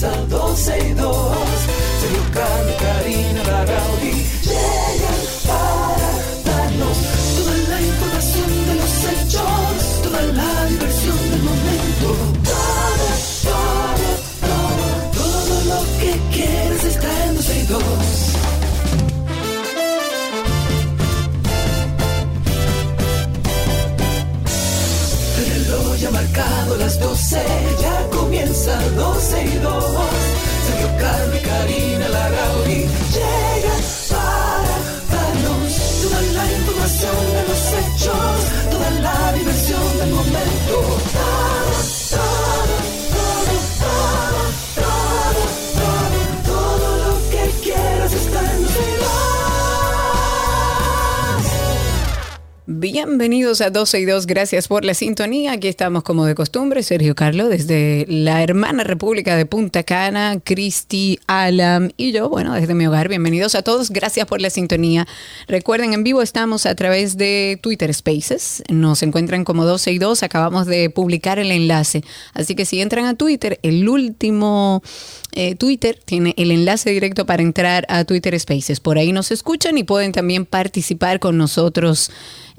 comienza 12 y Bienvenidos a 12 y 2, gracias por la sintonía. Aquí estamos como de costumbre, Sergio Carlos, desde la hermana República de Punta Cana, Cristi, Alam y yo, bueno, desde mi hogar. Bienvenidos a todos, gracias por la sintonía. Recuerden, en vivo estamos a través de Twitter Spaces, nos encuentran como 12 y 2, acabamos de publicar el enlace. Así que si entran a Twitter, el último eh, Twitter tiene el enlace directo para entrar a Twitter Spaces. Por ahí nos escuchan y pueden también participar con nosotros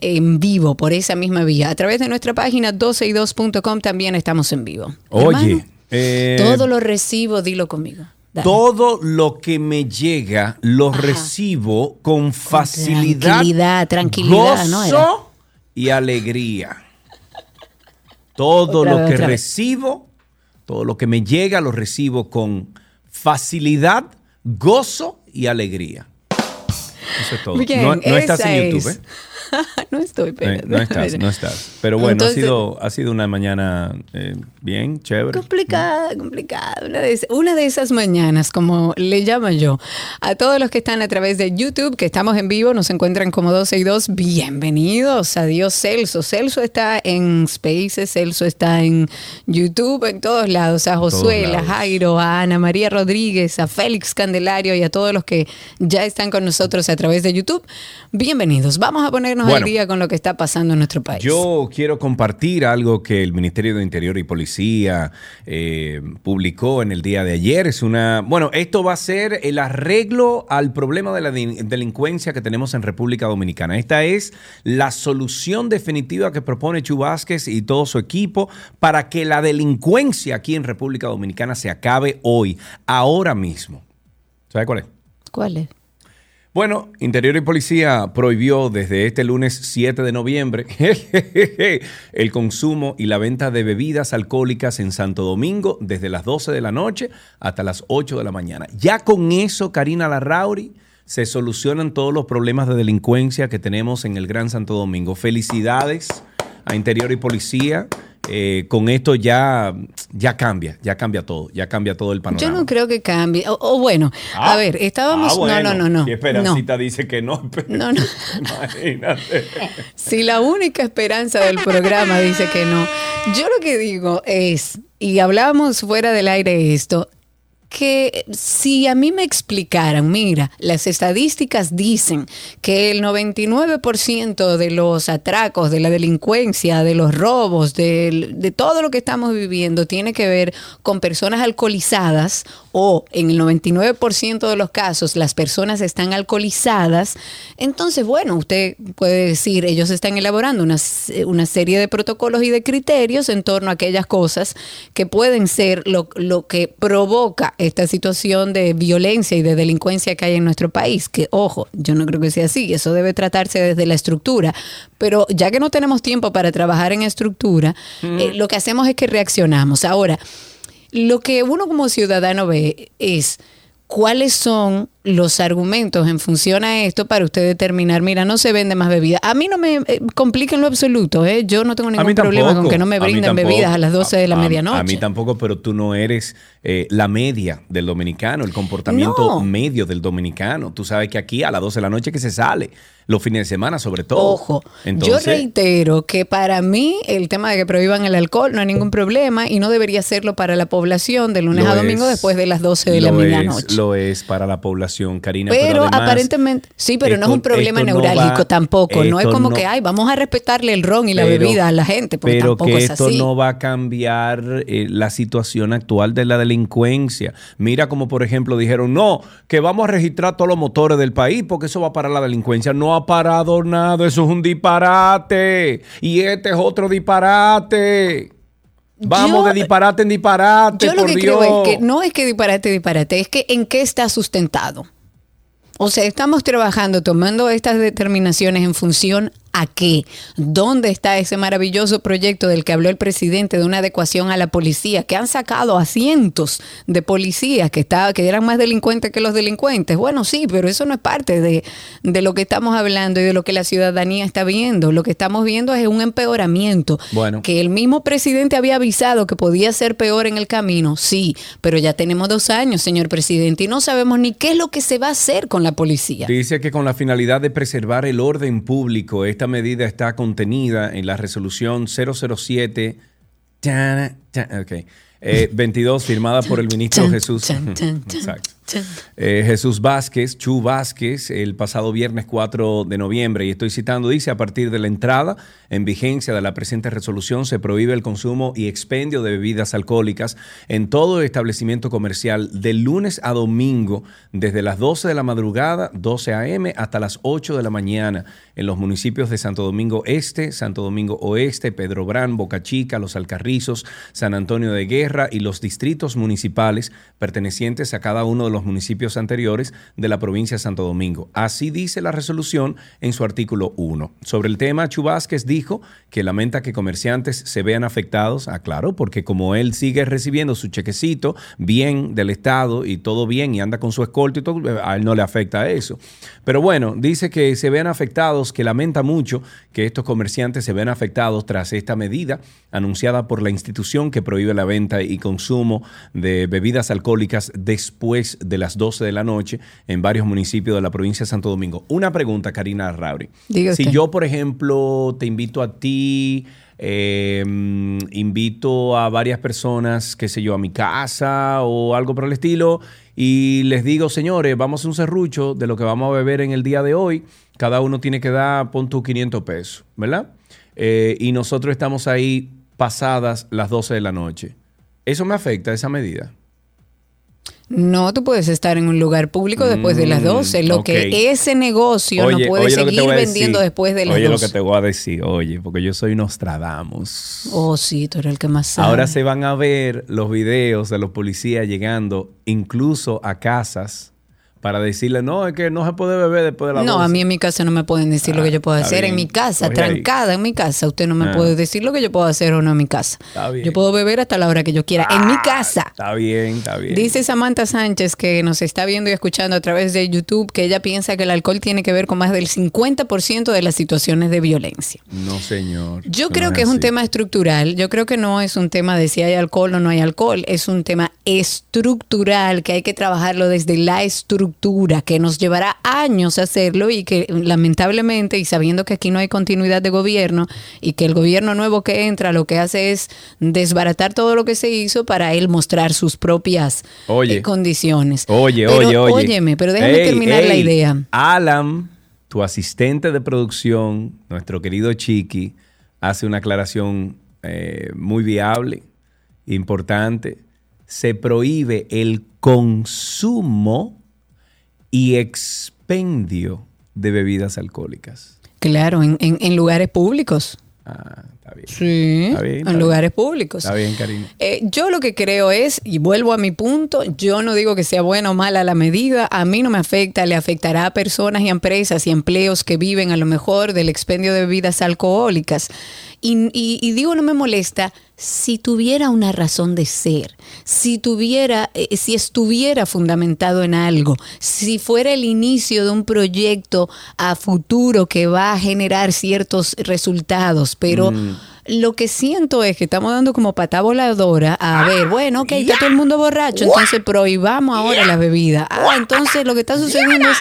en vivo por esa misma vía. A través de nuestra página 12y2.com también estamos en vivo. Oye, Hermano, eh, todo lo recibo, dilo conmigo. Dale. todo lo que me llega lo Ajá. recibo con facilidad, tranquilidad, tranquilidad, ¿no? gozo Era. y alegría. Todo Otra lo vez, que vez. recibo, todo lo que me llega lo recibo con facilidad, gozo y alegría. Eso es todo. Bien, no no estás en YouTube, es. ¿eh? no estoy, pero no estás, no estás. Pero bueno, Entonces- ha, sido, ha sido una mañana eh, bien, chévere. Complicada, complicada. Una de, una de esas mañanas, como le llamo yo. A todos los que están a través de YouTube, que estamos en vivo, nos encuentran como 12 y 2. Bienvenidos. Adiós, Celso. Celso está en Spaces, Celso está en YouTube, en todos lados. A Josué, a. Jairo, a Ana María Rodríguez, a Félix Candelario y a todos los que ya están con nosotros a través de YouTube. Bienvenidos. Vamos a ponernos al Bueno. día con lo que está pasando en nuestro país. Yo quiero compartir algo que el Ministerio de Interior y Policía eh, publicó en el día de ayer. Es una, bueno, esto va a ser el arreglo al problema de la de- delincuencia que tenemos en República Dominicana. Esta es la solución definitiva que propone Chu Vázquez y todo su equipo para que la delincuencia aquí en República Dominicana se acabe hoy, ahora mismo. ¿Sabe cuál es? ¿Cuál es? Bueno, Interior y Policía prohibió desde este lunes 7 de noviembre el consumo y la venta de bebidas alcohólicas en Santo Domingo desde las 12 de la noche hasta las 8 de la mañana. Ya con eso, Karina Larrauri, se solucionan todos los problemas de delincuencia que tenemos en el Gran Santo Domingo. Felicidades a Interior y Policía. Eh, con esto ya, ya cambia, ya cambia todo, ya cambia todo el panorama. Yo no creo que cambie. O, o bueno, Ah, a ver, estábamos. ah, bueno. No, no, no, no. Si no. Esperancita dice que no. No, no. Imagínate. Si la única esperanza del programa dice que no. Yo lo que digo es, y hablamos fuera del aire esto, que si a mí me explicaran, mira, las estadísticas dicen que el 99% de los atracos, de la delincuencia, de los robos, de, todo lo que estamos viviendo tiene que ver con personas alcoholizadas o en el 99% de los casos las personas están alcoholizadas, entonces, bueno, usted puede decir, ellos están elaborando una, s- una serie de protocolos y de criterios en torno a aquellas cosas que pueden ser lo, lo que provoca esta situación de violencia y de delincuencia que hay en nuestro país. Que, ojo, yo no creo que sea así, eso debe tratarse desde la estructura. Pero ya que no tenemos tiempo para trabajar en estructura, eh, lo que hacemos es que reaccionamos. Ahora, lo que uno como ciudadano ve es cuáles son los argumentos en función a esto para usted determinar, mira, no se vende más bebida. A mí no me eh, complica en lo absoluto, ¿eh? yo no tengo ningún problema con que no me brinden bebidas a las 12 de la A- medianoche. A mí tampoco, pero tú no eres eh, la media del dominicano, el comportamiento No. medio del dominicano. Tú sabes que aquí a las 12 de la noche que se sale, los fines de semana sobre todo. Ojo, yo reitero que para mí el tema de que prohíban el alcohol no hay ningún problema y no debería serlo para la población de lunes a domingo es. después de las 12 de la medianoche. lo es para la población Karina. Pero, además, aparentemente, sí, pero no es un problema no neurálgico va- tampoco. No es como no- que, ay, vamos a respetarle el ron y la bebida a la gente, porque pero tampoco que es esto así. no va a cambiar eh, la situación actual de la delincuencia. Mira como por ejemplo dijeron, no, que vamos a registrar todos los motores del país porque eso va a parar la delincuencia. No ha parado nada, eso es un disparate. Y este es otro disparate. Vamos Yo- de disparate en disparate, Yo lo por que Dios. creo es que no es que disparate, disparate, es que en qué está sustentado. O sea, estamos trabajando, tomando estas determinaciones en función a qué, dónde está ese maravilloso proyecto del que habló el presidente de una adecuación a la policía, que han sacado a cientos de policías que, estaba, que eran más delincuentes que los delincuentes. Bueno, sí, pero eso no es parte de, de lo que estamos hablando y de lo que la ciudadanía está viendo. Lo que estamos viendo es un empeoramiento Bueno. que el mismo presidente había avisado que podía ser peor en el camino, sí, pero ya tenemos dos años, señor presidente, y no sabemos ni qué es lo que se va a hacer con la policía. Dice que con la finalidad de preservar el orden público, esta medida está contenida en la resolución 007 tan, tan, ok, eh, 22 firmada por el ministro Jesús. Exacto. Eh, Jesús Vázquez, Chu Vázquez, el pasado viernes 4 de noviembre, y estoy citando, dice, a partir de la entrada en vigencia de la presente resolución se prohíbe el consumo y expendio de bebidas alcohólicas en todo establecimiento comercial de lunes a domingo desde las 12 de la madrugada, 12 a.m., hasta las 8 de la mañana en los municipios de Santo Domingo Este, Santo Domingo Oeste, Pedro Brán, Boca Chica, Los Alcarrizos, San Antonio de Guerra y los distritos municipales pertenecientes a cada uno de los municipios anteriores de la provincia de Santo Domingo. Así dice la resolución en su artículo 1. Sobre el tema, Chubásquez dijo que lamenta que comerciantes se vean afectados, ah, claro, porque como él sigue recibiendo su chequecito bien del Estado y todo bien y anda con su escolta y todo, a él no le afecta eso. Pero bueno, dice que se vean afectados, que lamenta mucho que estos comerciantes se vean afectados tras esta medida anunciada por la institución que prohíbe la venta y consumo de bebidas alcohólicas después de las 12 de la noche en varios municipios de la provincia de Santo Domingo. Una pregunta, Karina Rauri. Si yo, por ejemplo, te invito a ti, eh, mm, invito a varias personas, qué sé yo, a mi casa o algo por el estilo, y les digo, señores, vamos a hacer un serrucho de lo que vamos a beber en el día de hoy, cada uno tiene que dar, pon tú 500 pesos, ¿verdad? Eh, y nosotros estamos ahí pasadas las 12 de la noche. ¿Eso me afecta, esa medida? No, tú puedes estar en un lugar público después de las Mm, 12. Lo ok. que ese negocio no puede lo seguir vendiendo decir. después de las Oye, 12. lo que te voy a decir, oye, porque yo soy Nostradamus. Oh, sí, tú eres el que más sabe. Ahora se van a ver los videos de los policías llegando incluso a casas para decirle, no, es que no se puede beber después de la No, a mí en mi casa no me pueden decir lo Ah, que yo puedo hacer. En mi casa, Coge ahí. trancada en mi casa, usted no me Ah. puede decir lo que yo puedo hacer o no en mi casa. Está bien. Yo puedo beber hasta la hora que yo quiera. en mi casa. Está bien, está bien. Dice Samantha Sánchez que nos está viendo y escuchando a través de YouTube que ella piensa que el alcohol tiene que ver con más del 50% de las situaciones de violencia. No, señor. Yo creo que es un tema estructural. Yo creo que no es un tema de si hay alcohol o no hay alcohol. Es un tema estructural que hay que trabajarlo desde la estructura, que nos llevará años hacerlo y que lamentablemente, y sabiendo que aquí no hay continuidad de gobierno y que el gobierno nuevo que entra lo que hace es desbaratar todo lo que se hizo para él mostrar sus propias Oye. eh, condiciones. Oye, Pero, oye, oye. Óyeme, pero déjame Ey, terminar la idea. Alan, tu asistente de producción, nuestro querido Chiqui, hace una aclaración eh, muy viable, importante. Se prohíbe el consumo y expendio de bebidas alcohólicas. Claro, en, en- en lugares públicos. Ah, está bien. Sí, Está bien, está en bien. lugares públicos. Está bien, Karina. Eh, yo lo que creo es, y vuelvo a mi punto, yo no digo que sea buena o mala la medida, a mí no me afecta, le afectará a personas y empresas y empleos que viven a lo mejor del expendio de bebidas alcohólicas. Y, y- y digo, no me molesta si tuviera una razón de ser, si tuviera, eh, si estuviera fundamentado en algo, si fuera el inicio de un proyecto a futuro que va a generar ciertos resultados, pero Mm. lo que siento es que estamos dando como pata voladora a ver, bueno, ok, está todo el mundo borracho, entonces prohibamos ahora la bebida. Ah, entonces lo que está sucediendo es...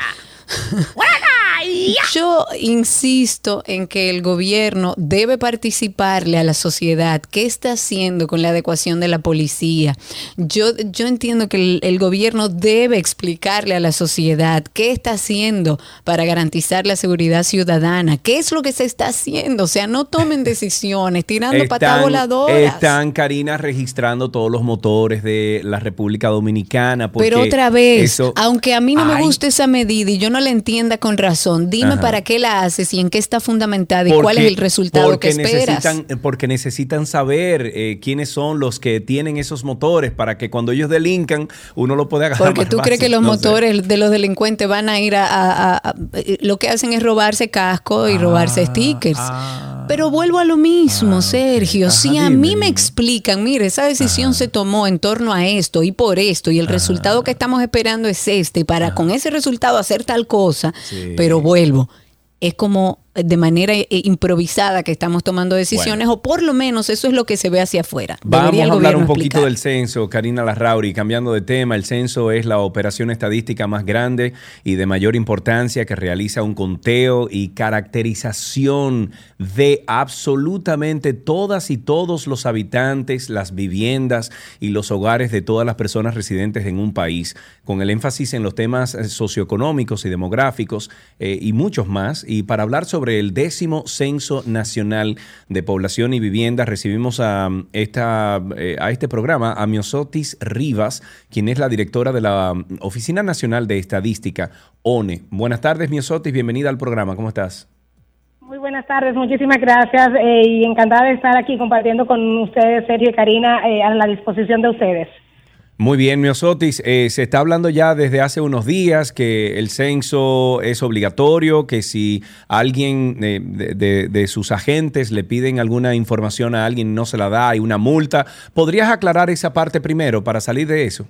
Yo insisto en que el gobierno debe participarle a la sociedad. ¿Qué está haciendo con la adecuación de la policía? Yo, yo entiendo que el, el gobierno debe explicarle a la sociedad qué está haciendo para garantizar la seguridad ciudadana. ¿Qué es lo que se está haciendo? O sea, no tomen decisiones tirando patas voladoras. Están, Karina, registrando todos los motores de la República Dominicana. Pero otra vez, eso- aunque a mí no me Ay, guste esa medida y yo no la entienda con razón, dime Ajá. para qué la haces y en qué está fundamentada y cuál es el resultado que esperas. Necesitan, porque necesitan saber eh, quiénes son los que tienen esos motores para que cuando ellos delincan uno lo pueda agarrar. Porque más tú crees que los no sé. motores de los delincuentes van a ir a, a- a- a- Lo que hacen es robarse casco y robarse stickers. ah. Pero vuelvo a lo mismo, Ah. Sergio. Si a dime, mí me explican, mire, esa decisión se tomó en torno a esto y por esto, y el resultado que estamos esperando es este, para con ese resultado hacer tal cosa, Sí. pero vuelvo. Es como de manera eh, improvisada que estamos tomando decisiones, o por lo menos eso es lo que se ve hacia afuera. Vamos a hablar un poquito explicar. del censo, Karina Larrauri, cambiando de tema. El censo es la operación estadística más grande y de mayor importancia que realiza un conteo y caracterización de absolutamente todas y todos los habitantes, las viviendas y los hogares de todas las personas residentes en un país, con el énfasis en los temas eh, socioeconómicos y demográficos eh, y muchos más. Y para hablar sobre el décimo Censo Nacional de Población y Vivienda, recibimos a, um, esta, eh, a este programa a Miosotis Rivas, quien es la directora de la um, Oficina Nacional de Estadística, ONE. Buenas tardes, Miosotis, bienvenida al programa, ¿cómo estás? Muy buenas tardes, muchísimas gracias eh, y encantada de estar aquí compartiendo con ustedes, Sergio y Karina, eh, a la disposición de ustedes. Muy bien, Miosotis. Eh, se está hablando ya desde hace unos días que el censo es obligatorio, que si alguien eh, de, de- de sus agentes le piden alguna información a alguien y no se la da, hay una multa. ¿Podrías aclarar esa parte primero para salir de eso?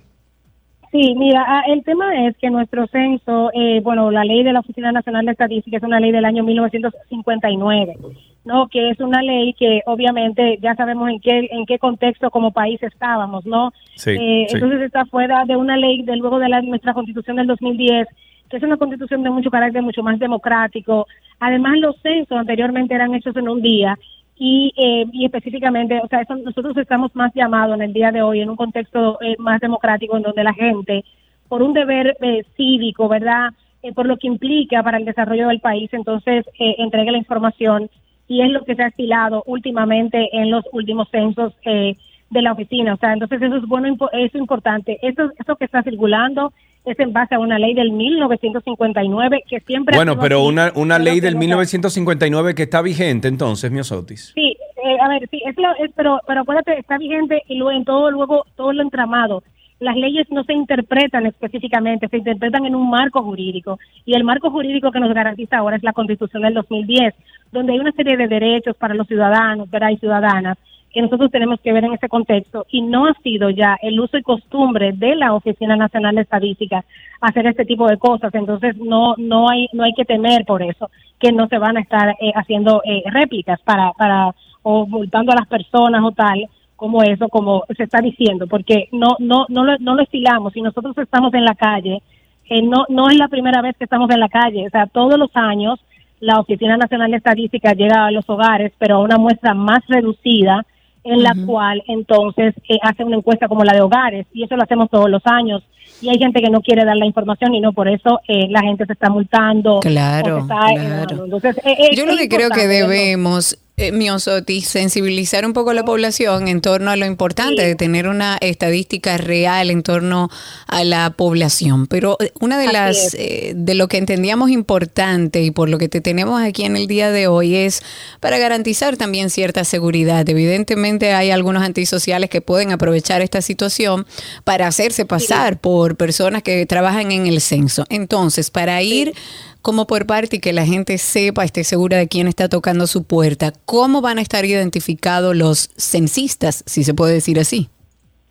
Sí, mira, ah, el tema es que nuestro censo, eh, bueno, la ley de la Oficina Nacional de Estadística es una ley del año 1959, ¿no? Que es una ley que obviamente ya sabemos en qué en qué contexto como país estábamos, ¿no? Sí, Eh, sí. Entonces está fuera de una ley de luego de la, nuestra Constitución del 2010, que es una constitución de mucho carácter mucho más democrático. Además, los censos anteriormente eran hechos en un día y, eh, y específicamente, o sea, eso- nosotros estamos más llamados en el día de hoy en un contexto eh, más democrático en donde la gente, por un deber eh, cívico, ¿verdad? Eh, por lo que implica para el desarrollo del país, entonces eh, entregue la información y es lo que se ha estilado últimamente en los últimos censos eh, de la oficina. O sea, entonces eso es bueno, eso es importante. Eso, eso que está circulando es en base a una ley del 1959 que siempre... Bueno, pero una, una ley del no- 1959 que está vigente entonces, Miosotis. Sí, eh, a ver, sí, es lo- es- pero, pero acuérdate, está vigente y luego en todo, luego, todo lo entramado. Las leyes no se interpretan específicamente, se interpretan en un marco jurídico. Y el marco jurídico que nos garantiza ahora es la Constitución del 2010, donde hay una serie de derechos para los ciudadanos ¿verdad? y ciudadanas que nosotros tenemos que ver en ese contexto. Y no ha sido ya el uso y costumbre de la Oficina Nacional de Estadística hacer este tipo de cosas. Entonces, no, no, hay, no hay que temer por eso, que no se van a estar eh, haciendo eh, réplicas para, para, o multando a las personas o tal, como eso, como se está diciendo, porque no, no, no lo, no lo estilamos. Si nosotros estamos en la calle, eh, no, no es la primera vez que estamos en la calle, o sea, todos los años la Oficina Nacional de Estadística llega a los hogares, pero a una muestra más reducida, en la cual entonces eh, hace una encuesta como la de hogares, y eso lo hacemos todos los años. Y hay gente que no quiere dar la información y no por eso eh, la gente se está multando. Claro, está, evadando. Entonces, eh, eh, Yo lo que creo que debemos, eh, Miosotis, sensibilizar un poco a la población en torno a lo importante Sí. de tener una estadística real en torno a la población. Pero eh, una de Así las, eh, de lo que entendíamos importante y por lo que te tenemos aquí en el día de hoy es para garantizar también cierta seguridad. Evidentemente hay algunos antisociales que pueden aprovechar esta situación para hacerse pasar por personas que trabajan en el censo. Entonces, para ir como por parte y que la gente sepa, esté segura de quién está tocando su puerta, ¿cómo van a estar identificados los censistas, si se puede decir así?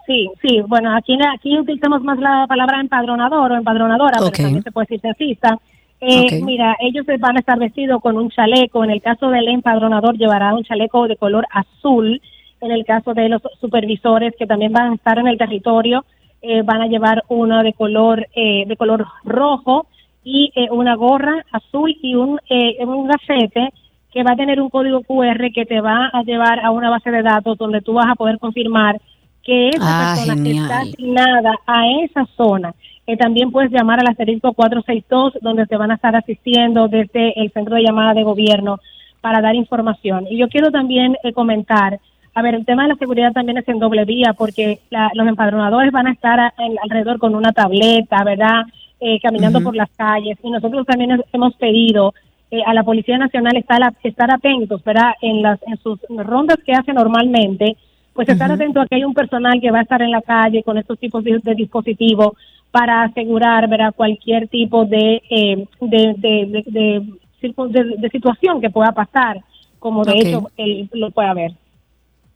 Sí, sí, bueno, aquí, aquí utilizamos más la palabra empadronador o empadronadora, Ok. pero también se puede decir censista. Eh. Mira, ellos van a estar vestidos con un chaleco. En el caso del empadronador llevará un chaleco de color azul. En el caso de los supervisores que también van a estar en el territorio, eh, van a llevar uno de color eh, de color rojo. Y eh, una gorra azul y un, eh, un gafete que va a tener un código QR que te va a llevar a una base de datos donde tú vas a poder confirmar que esa Ah, persona genial. está asignada a esa zona. Eh, también puedes llamar al asterisco 462 donde te van a estar asistiendo desde el centro de llamada de gobierno para dar información. Y yo quiero también eh, comentar, a ver, el tema de la seguridad también es en doble vía porque la- los empadronadores van a estar a- en- alrededor con una tableta, ¿verdad? Eh, caminando por las calles. Y nosotros también hemos pedido eh, a la Policía Nacional estar, a- estar atentos, ¿verdad? En, las, en sus rondas que hace normalmente, pues estar atento a que hay un personal que va a estar en la calle con estos tipos de, de dispositivos para asegurar, ¿verdad? Cualquier tipo de, eh, de, de, de, situación que pueda pasar, como de hecho él lo puede haber.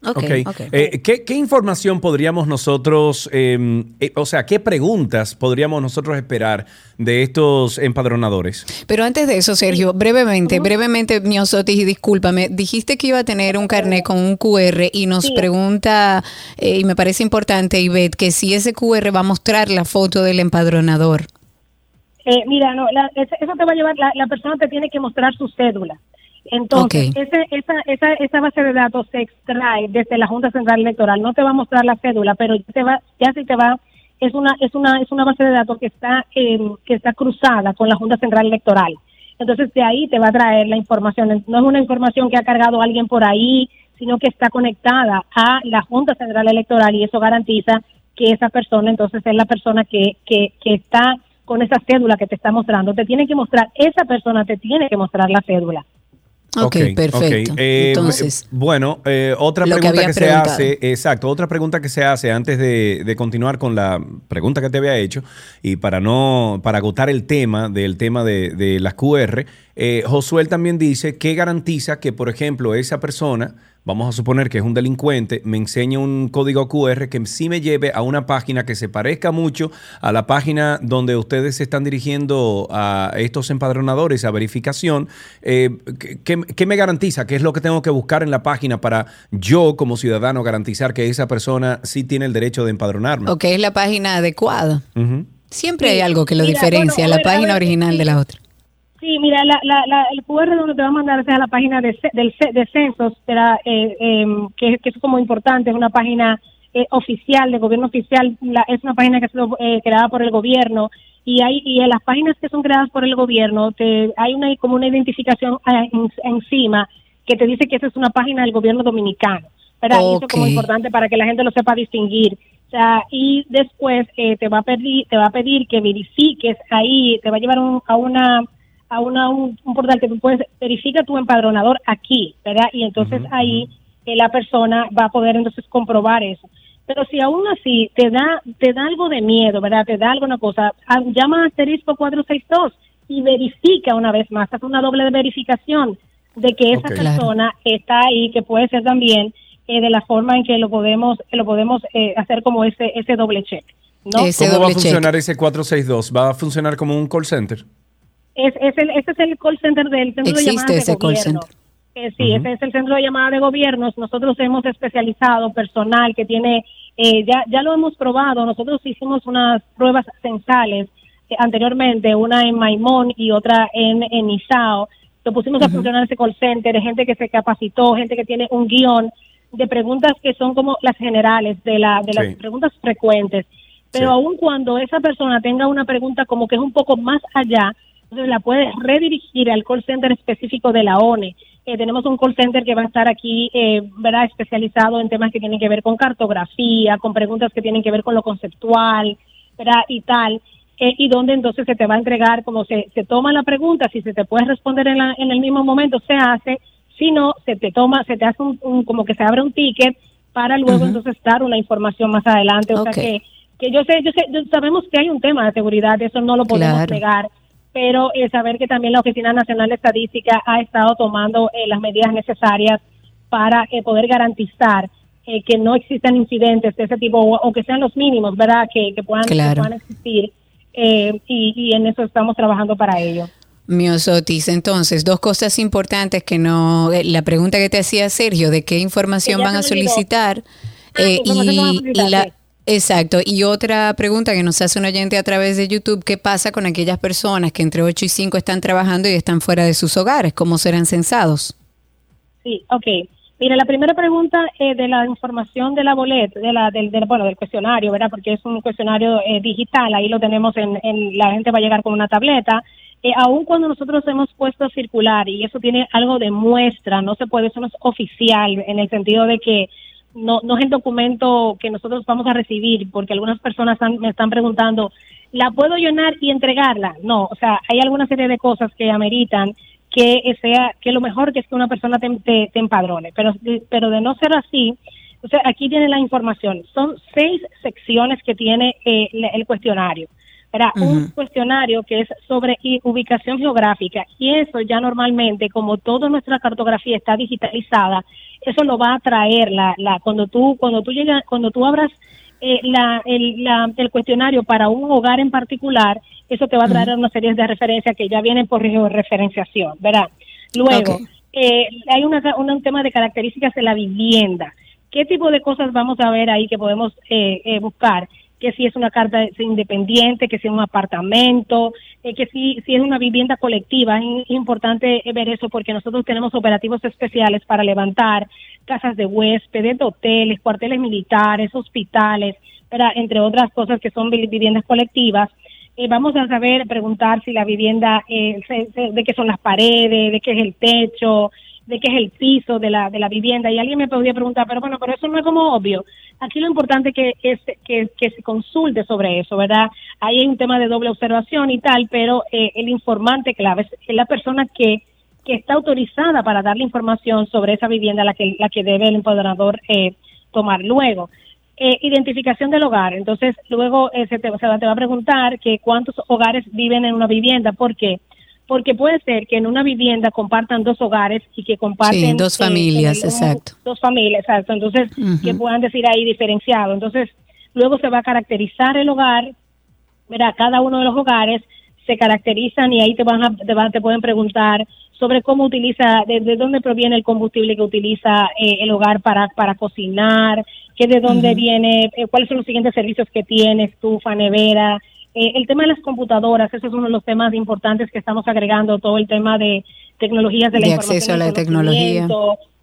Ok, Ok. ok. Eh, ¿qué, qué información podríamos nosotros, eh, eh, o sea, qué preguntas podríamos nosotros esperar de estos empadronadores? Pero antes de eso, Sergio, brevemente, brevemente, Miosotis, y discúlpame, dijiste que iba a tener un carnet con un QR y nos Sí. pregunta, eh, y me parece importante, Ivette, que si ese QR va a mostrar la foto del empadronador. Eh, mira, no, la- eso te va a llevar, la, la persona te tiene que mostrar su cédula. Entonces, Ok. ese- esa, esa, esa base de datos se extrae desde la Junta Central Electoral. No te va a mostrar la cédula, pero ya te va, ya sí te va, es una, es una, es una base de datos que está, eh, que está cruzada con la Junta Central Electoral. Entonces, de ahí te va a traer la información. No es una información que ha cargado alguien por ahí, sino que está conectada a la Junta Central Electoral y eso garantiza que esa persona entonces es la persona que, que, que está con esa cédula que te está mostrando. Te tiene que mostrar, esa persona te tiene que mostrar la cédula. Ok, perfecto. ok. Eh, Entonces, bueno, eh, otra que pregunta que, se preguntado. hace, exacto, otra pregunta que se hace antes de, de continuar con la pregunta que te había hecho y para no, para agotar el tema del tema de, de las QR, eh, Josué también dice que garantiza que, por ejemplo, esa persona, vamos a suponer que es un delincuente, me enseña un código QR que sí me lleve a una página que se parezca mucho a la página donde ustedes se están dirigiendo a estos empadronadores a verificación. Eh, ¿qué- ¿qué, qué me garantiza? ¿Qué es lo que tengo que buscar en la página para yo como ciudadano garantizar que esa persona sí tiene el derecho de empadronarme? ok, es la página adecuada. Siempre Sí. hay algo que lo Mira, diferencia, bueno, a la a página ver, original sí. de la otra. Sí, mira, la, la, la- el QR donde te va a mandar es a la página de, del, de censos, será, eh, em, que, que es como importante, es una página eh, oficial, de gobierno oficial, la- es una página que ha sido eh, creada por el gobierno y hay y en las páginas que son creadas por el gobierno te, hay una como una identificación eh, en- encima que te dice que esa es una página del gobierno dominicano. ¿verdad? Y eso es como importante para que la gente lo sepa distinguir. O sea, y después eh, te va a pedir te va a pedir que verifiques ahí, te va a llevar un- a una a una, un, un portal que tú puedes verifica tu empadronador aquí, ¿verdad? Y entonces ahí eh, la persona va a poder entonces comprobar eso. Pero si aún así te da te da algo de miedo, ¿verdad? Te da alguna cosa, ah, llama a asterisco 462 y verifica una vez más, haz una doble verificación de que esa persona está ahí, que puede ser también eh, de la forma en que lo podemos que lo podemos eh, hacer como ese ese doble check, ¿no? Ese ¿Cómo va a doble check. funcionar ese 462? ¿Va a funcionar como un call center? Es, es el, ese es el call center del centro Existe de llamadas de ese call gobierno. center. Eh, sí, ese es el centro de llamadas de gobiernos. Nosotros hemos especializado personal que tiene, eh, ya, ya lo hemos probado. Nosotros hicimos unas pruebas censales eh, anteriormente, una en Maimón y otra en, en Isao. Lo pusimos a funcionar ese call center, gente que se capacitó, gente que tiene un guion de preguntas que son como las generales, de, la, de las Sí. preguntas frecuentes. Pero Sí. aun cuando esa persona tenga una pregunta como que es un poco más allá, entonces la puede redirigir al call center específico de la ONE. Eh, tenemos un call center que va a estar aquí, eh, ¿verdad? Especializado en temas que tienen que ver con cartografía, con preguntas que tienen que ver con lo conceptual, ¿verdad? Y tal. Eh, y donde entonces se te va a entregar, como se, se toma la pregunta, si se te puede responder en, la- en el mismo momento, se hace. Si no, se te toma, se te hace un, un- como que se abre un ticket para luego entonces dar una información más adelante. O sea que, que yo sé, yo sé, yo- sabemos que hay un tema de seguridad, eso no lo podemos Claro. negar, pero eh, saber que también la Oficina Nacional de Estadística ha estado tomando eh, las medidas necesarias para eh, poder garantizar eh, que no existan incidentes de ese tipo o, o que sean los mínimos, ¿verdad? Que, que puedan, que puedan existir eh, y, y en eso estamos trabajando para ello. Miosotis, entonces, dos cosas importantes que no, eh, la pregunta que te hacía Sergio, de qué información van a solicitar Ah, información van a y, solicitar, y la, sí. Exacto. Y otra pregunta que nos hace un oyente a través de YouTube, ¿qué pasa con aquellas personas que entre 8 y 5 están trabajando y están fuera de sus hogares? ¿Cómo serán censados? Sí, ok. Mira, la primera pregunta eh, de la información de la boleta, de la, del, del, bueno, del cuestionario, ¿verdad? Porque es un cuestionario eh, digital, ahí lo tenemos en, en, la gente va a llegar con una tableta. Eh, aun cuando nosotros hemos puesto a circular y eso tiene algo de muestra, no se puede, eso no es oficial en el sentido de que no, no es el documento que nosotros vamos a recibir, porque algunas personas me están preguntando, ¿la puedo llenar y entregarla? No, o sea, hay alguna serie de cosas que ameritan que sea, que lo mejor que es que una persona te, te, empadrone, pero, pero de no ser así, o sea, aquí tiene la información. Son seis secciones que tiene eh, el cuestionario. Era un cuestionario que es sobre ubicación geográfica y eso ya normalmente, como toda nuestra cartografía está digitalizada, eso lo va a traer la, la cuando tú cuando tú llegas cuando tú abras eh, la, el, la, el cuestionario para un hogar en particular, eso te va a traer una serie de referencias que ya vienen por referenciación, ¿verdad? Luego, eh, hay una, un tema de características de la vivienda. ¿Qué tipo de cosas vamos a ver ahí que podemos eh, eh buscar? Que si es una carta independiente, que si es un apartamento, eh, que si, si es una vivienda colectiva. Es importante ver eso porque nosotros tenemos operativos especiales para levantar casas de huéspedes, hoteles, cuarteles militares, hospitales, entre otras cosas que son viviendas colectivas. Eh, vamos a saber preguntar si la vivienda, eh, de qué son las paredes, de qué es el techo, de qué es el piso de la, de la vivienda. Y alguien me podría preguntar, pero bueno, pero eso no es como obvio. Aquí lo importante que es que, que se consulte sobre eso, ¿verdad? Ahí hay un tema de doble observación y tal, pero eh, el informante clave es la persona que, que está autorizada para dar la información sobre esa vivienda la que, la que debe el empoderador eh, tomar luego. Eh, identificación del hogar. Entonces, luego se, te, se, te va a preguntar que cuántos hogares viven en una vivienda. ¿Por qué? Porque puede ser que en una vivienda compartan dos hogares y que comparten dos eh, familias, exacto. Dos familias, exacto. Entonces, que puedan decir ahí diferenciado. Entonces, luego se va a caracterizar el hogar, mira, cada uno de los hogares se caracterizan y ahí te van a, te, van, te pueden preguntar sobre cómo utiliza, de, dónde proviene el combustible que utiliza eh, el hogar para, para cocinar, que de dónde viene, eh, cuáles son los siguientes servicios que tiene, estufa, nevera, eh, el tema de las computadoras, ese es uno de los temas importantes que estamos agregando, todo el tema de tecnologías de la de acceso a la tecnología.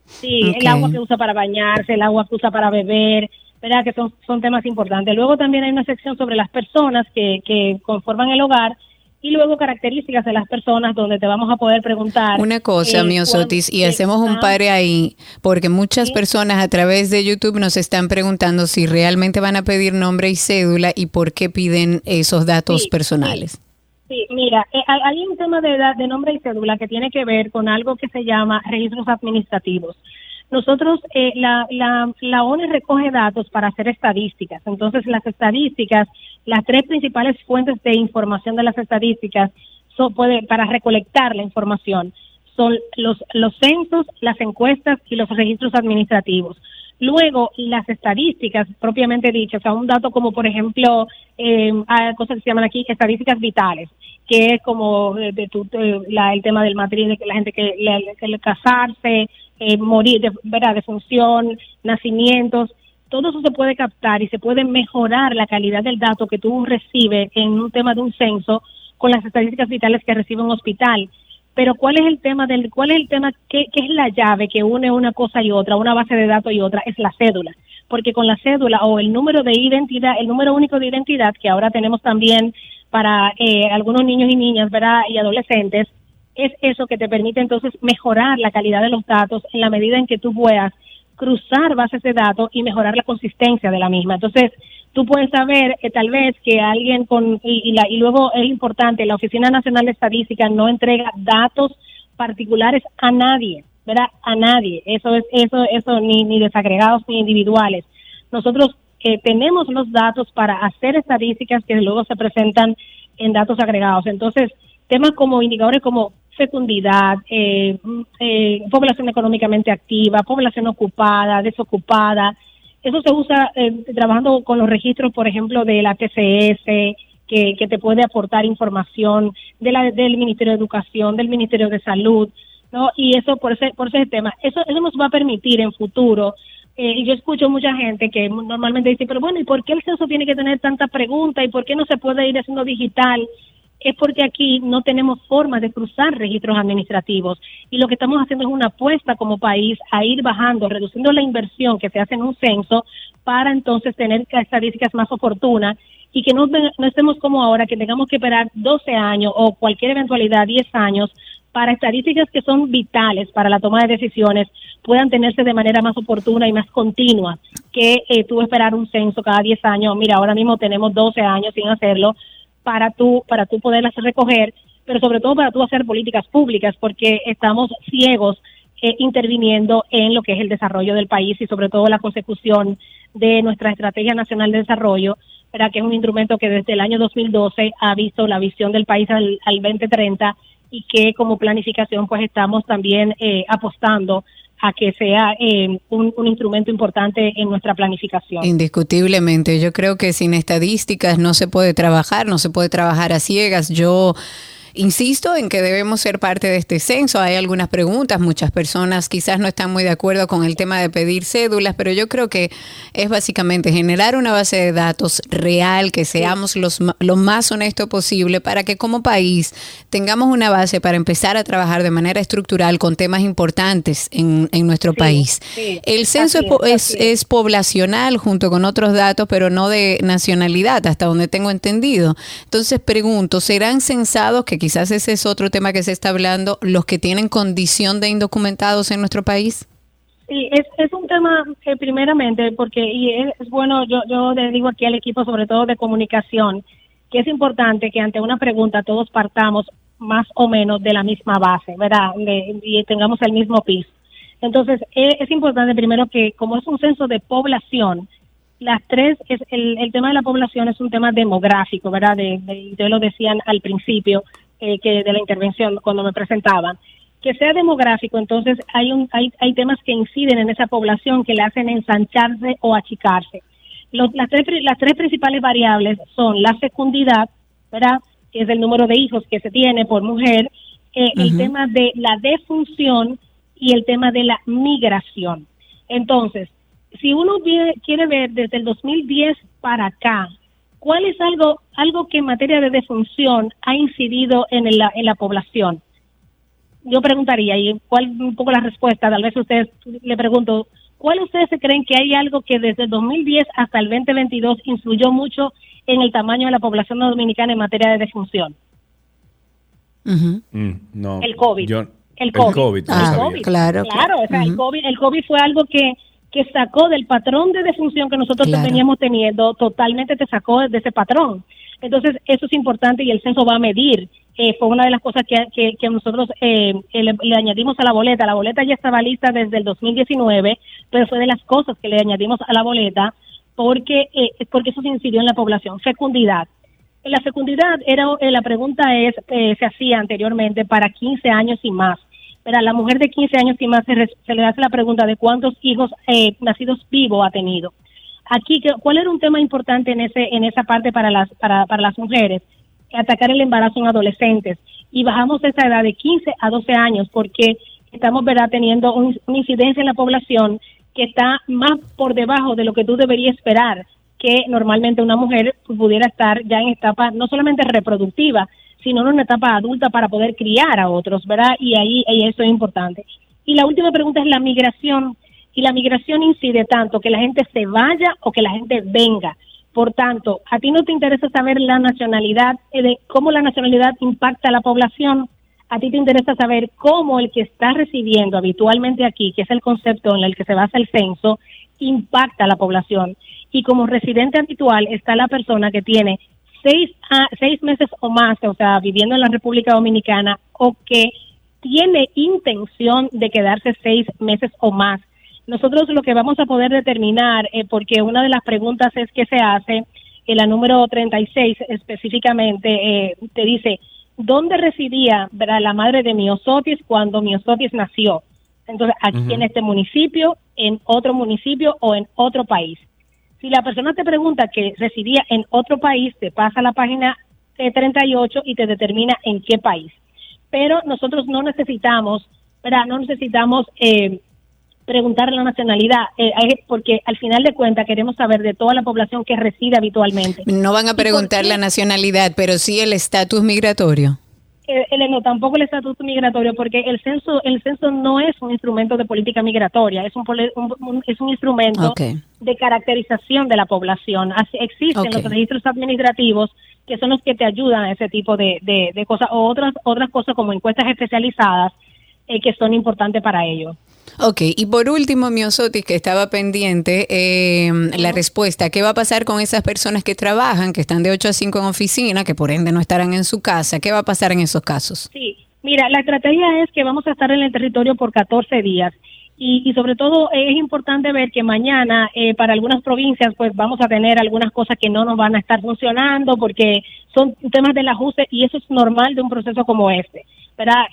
Sí, el agua que usa para bañarse, el agua que usa para beber, ¿verdad? Que son, son temas importantes. Luego también hay una sección sobre las personas que, que conforman el hogar y luego características de las personas donde te vamos a poder preguntar. Una cosa, eh, Sotis, y hacemos un pare ahí, porque muchas personas a través de YouTube nos están preguntando si realmente van a pedir nombre y cédula y por qué piden esos datos personales. Sí, mira, eh, hay un tema de, de nombre y cédula que tiene que ver con algo que se llama registros administrativos. Nosotros, eh, la, la, la ONU recoge datos para hacer estadísticas. Entonces, las estadísticas, las tres principales fuentes de información de las estadísticas son, puede, para recolectar la información son los, los censos, las encuestas y los registros administrativos. Luego, las estadísticas propiamente dichas, o sea, un dato como, por ejemplo, eh, hay cosas que se llaman aquí estadísticas vitales, que es como de, de, la, el tema del matrimonio, que la gente que, casarse, eh, morir, de, ¿verdad? de función, nacimientos, todo eso se puede captar y se puede mejorar la calidad del dato que tú recibes en un tema de un censo con las estadísticas vitales que recibe un hospital. Pero ¿cuál es el tema del cuál es el tema qué, es la llave que une una cosa y otra, una base de datos y otra? Es la cédula. Porque con la cédula o el número de identidad, el número único de identidad que ahora tenemos también para eh, algunos niños y niñas, ¿verdad? y adolescentes, es eso que te permite entonces mejorar la calidad de los datos en la medida en que tú puedas cruzar bases de datos y mejorar la consistencia de la misma. Entonces, tú puedes saber que tal vez que alguien con, y, la, y luego es importante, la Oficina Nacional de Estadística no entrega datos particulares a nadie, ¿verdad? A nadie. Eso es, eso, eso, ni, ni desagregados ni individuales. Nosotros eh, tenemos los datos para hacer estadísticas que luego se presentan en datos agregados. Entonces, temas como indicadores como fecundidad, eh, eh, población económicamente activa, población ocupada, desocupada. Eso se usa eh, trabajando con los registros, por ejemplo, de la TCS, que, que te puede aportar información de la, del Ministerio de Educación, del Ministerio de Salud, ¿no? Y eso por ese, por ese tema. Eso, eso nos va a permitir en futuro eh, y yo escucho mucha gente que normalmente dice, pero bueno, ¿y por qué el censo tiene que tener tantas preguntas? ¿Y por qué no se puede ir haciendo digital? Es porque aquí no tenemos forma de cruzar registros administrativos y lo que estamos haciendo es una apuesta como país a ir bajando, reduciendo la inversión que se hace en un censo para entonces tener estadísticas más oportunas y que no, estemos como ahora, que tengamos que esperar 12 años o cualquier eventualidad 10 años para estadísticas que son vitales para la toma de decisiones puedan tenerse de manera más oportuna y más continua que eh, tú esperar un censo cada 10 años. Mira, ahora mismo tenemos 12 años sin hacerlo para tú, para tú poderlas recoger, pero sobre todo para tú hacer políticas públicas, porque estamos ciegos eh, interviniendo en lo que es el desarrollo del país y sobre todo la consecución de nuestra Estrategia Nacional de Desarrollo, para que es un instrumento que desde el año 2012 ha visto la visión del país al, al 2030 y que como planificación pues estamos también eh, apostando a que sea eh, un, un, instrumento importante en nuestra planificación. Indiscutiblemente, yo creo que sin estadísticas no se puede trabajar, no se puede trabajar a ciegas. Yo Insisto en que debemos ser parte de este censo. Hay algunas preguntas, muchas personas quizás no están muy de acuerdo con el tema de pedir cédulas, pero yo creo que es básicamente generar una base de datos real, que seamos los, lo más honesto posible para que como país tengamos una base para empezar a trabajar de manera estructural con temas importantes en, en nuestro país. El censo es, es poblacional junto con otros datos, pero no de nacionalidad, hasta donde tengo entendido. Entonces pregunto, ¿serán censados que quizás ese es otro tema que se está hablando, los que tienen condición de indocumentados en nuestro país? Sí, es, un tema que primeramente, porque y es, bueno, yo, yo le digo aquí al equipo, sobre todo de comunicación, que es importante que ante una pregunta todos partamos más o menos de la misma base, ¿verdad? y tengamos el mismo piso. Entonces, es, es importante primero que como es un censo de población, las tres, es el, el tema de la población es un tema demográfico, ¿verdad? De, de, lo decían al principio, eh, que de la intervención cuando me presentaban, que sea demográfico, entonces hay, un, hay, hay temas que inciden en esa población que le hacen ensancharse o achicarse. Los, las, tres, las tres principales variables son la fecundidad, ¿verdad? que es el número de hijos que se tiene por mujer, eh, el tema de la defunción y el tema de la migración. Entonces, si uno quiere ver desde el 2010 para acá, ¿Cuál es algo, algo que en materia de defunción ha incidido en la, en la población? Yo preguntaría, y cuál un poco la respuesta, tal vez ustedes le pregunto, ¿cuál ustedes se creen que hay algo que desde el 2010 hasta el 2022 influyó mucho en el tamaño de la población dominicana en materia de defunción? Mm, no, el COVID. el COVID. Ah, claro. Claro, o sea, el, COVID, el COVID fue algo que que sacó del patrón de defunción que nosotros veníamos teniendo, totalmente te sacó de ese patrón. Entonces, eso es importante y el censo va a medir. Eh, fue una de las cosas que, que, nosotros eh, le, añadimos a la boleta. La boleta ya estaba lista desde el 2019, pero fue de las cosas que le añadimos a la boleta porque, eh, porque eso se incidió en la población. Fecundidad. La fecundidad era, la pregunta es, se hacía anteriormente para 15 años y más pero a la mujer de 15 años y más se, le hace la pregunta de cuántos hijos eh, nacidos vivos ha tenido. Aquí, ¿cuál era un tema importante en ese en esa parte para las para, para las mujeres? Atacar el embarazo en adolescentes y bajamos esa edad de 15 a 12 años porque estamos verdad teniendo una incidencia en la población que está más por debajo de lo que tú deberías esperar que normalmente una mujer pudiera estar ya en etapa no solamente reproductiva, sino en una etapa adulta para poder criar a otros, ¿verdad? Y ahí, eso es importante. Y la última pregunta es la migración. Y la migración incide tanto que la gente se vaya o que la gente venga. Por tanto, a ti no te interesa saber la nacionalidad, eh, de cómo la nacionalidad impacta a la población. A ti te interesa saber cómo el que está recibiendo habitualmente aquí, que es el concepto en el que se basa el censo, impacta a la población. Y como residente habitual está la persona que tiene seis, a, seis meses o más, o sea, viviendo en la República Dominicana, o que tiene intención de quedarse seis meses o más. Nosotros lo que vamos a poder determinar, eh, porque una de las preguntas es que se hace, en la número 36 específicamente, eh, te dice, ¿dónde residía la madre de Miosotis cuando Miosotis nació? Entonces, aquí en este municipio, en otro municipio o en otro país. Si la persona te pregunta que residía en otro país, te pasa a la página 38 y te determina en qué país. Pero nosotros no necesitamos, ¿verdad? No necesitamos eh, preguntar la nacionalidad, eh, porque al final de cuentas queremos saber de toda la población que reside habitualmente. No van a preguntar la nacionalidad, pero sí el estatus migratorio. No, tampoco el estatus migratorio, porque el censo, el censo no es un instrumento de política migratoria, es un, es un instrumento de caracterización de la población. Así, existen los registros administrativos que son los que te ayudan a ese tipo de, de, cosas, o otras, otras cosas como encuestas especializadas eh, que son importantes para ellos. Ok, y por último, Miosotis, que estaba pendiente, eh, la respuesta, ¿qué va a pasar con esas personas que trabajan, que están de 8 a 5 en oficina, que por ende no estarán en su casa? ¿Qué va a pasar en esos casos? Sí, mira, la estrategia es que vamos a estar en el territorio por 14 días. Y, sobre todo es importante ver que mañana eh, para algunas provincias pues vamos a tener algunas cosas que no nos van a estar funcionando porque son temas del ajuste y eso es normal de un proceso como este.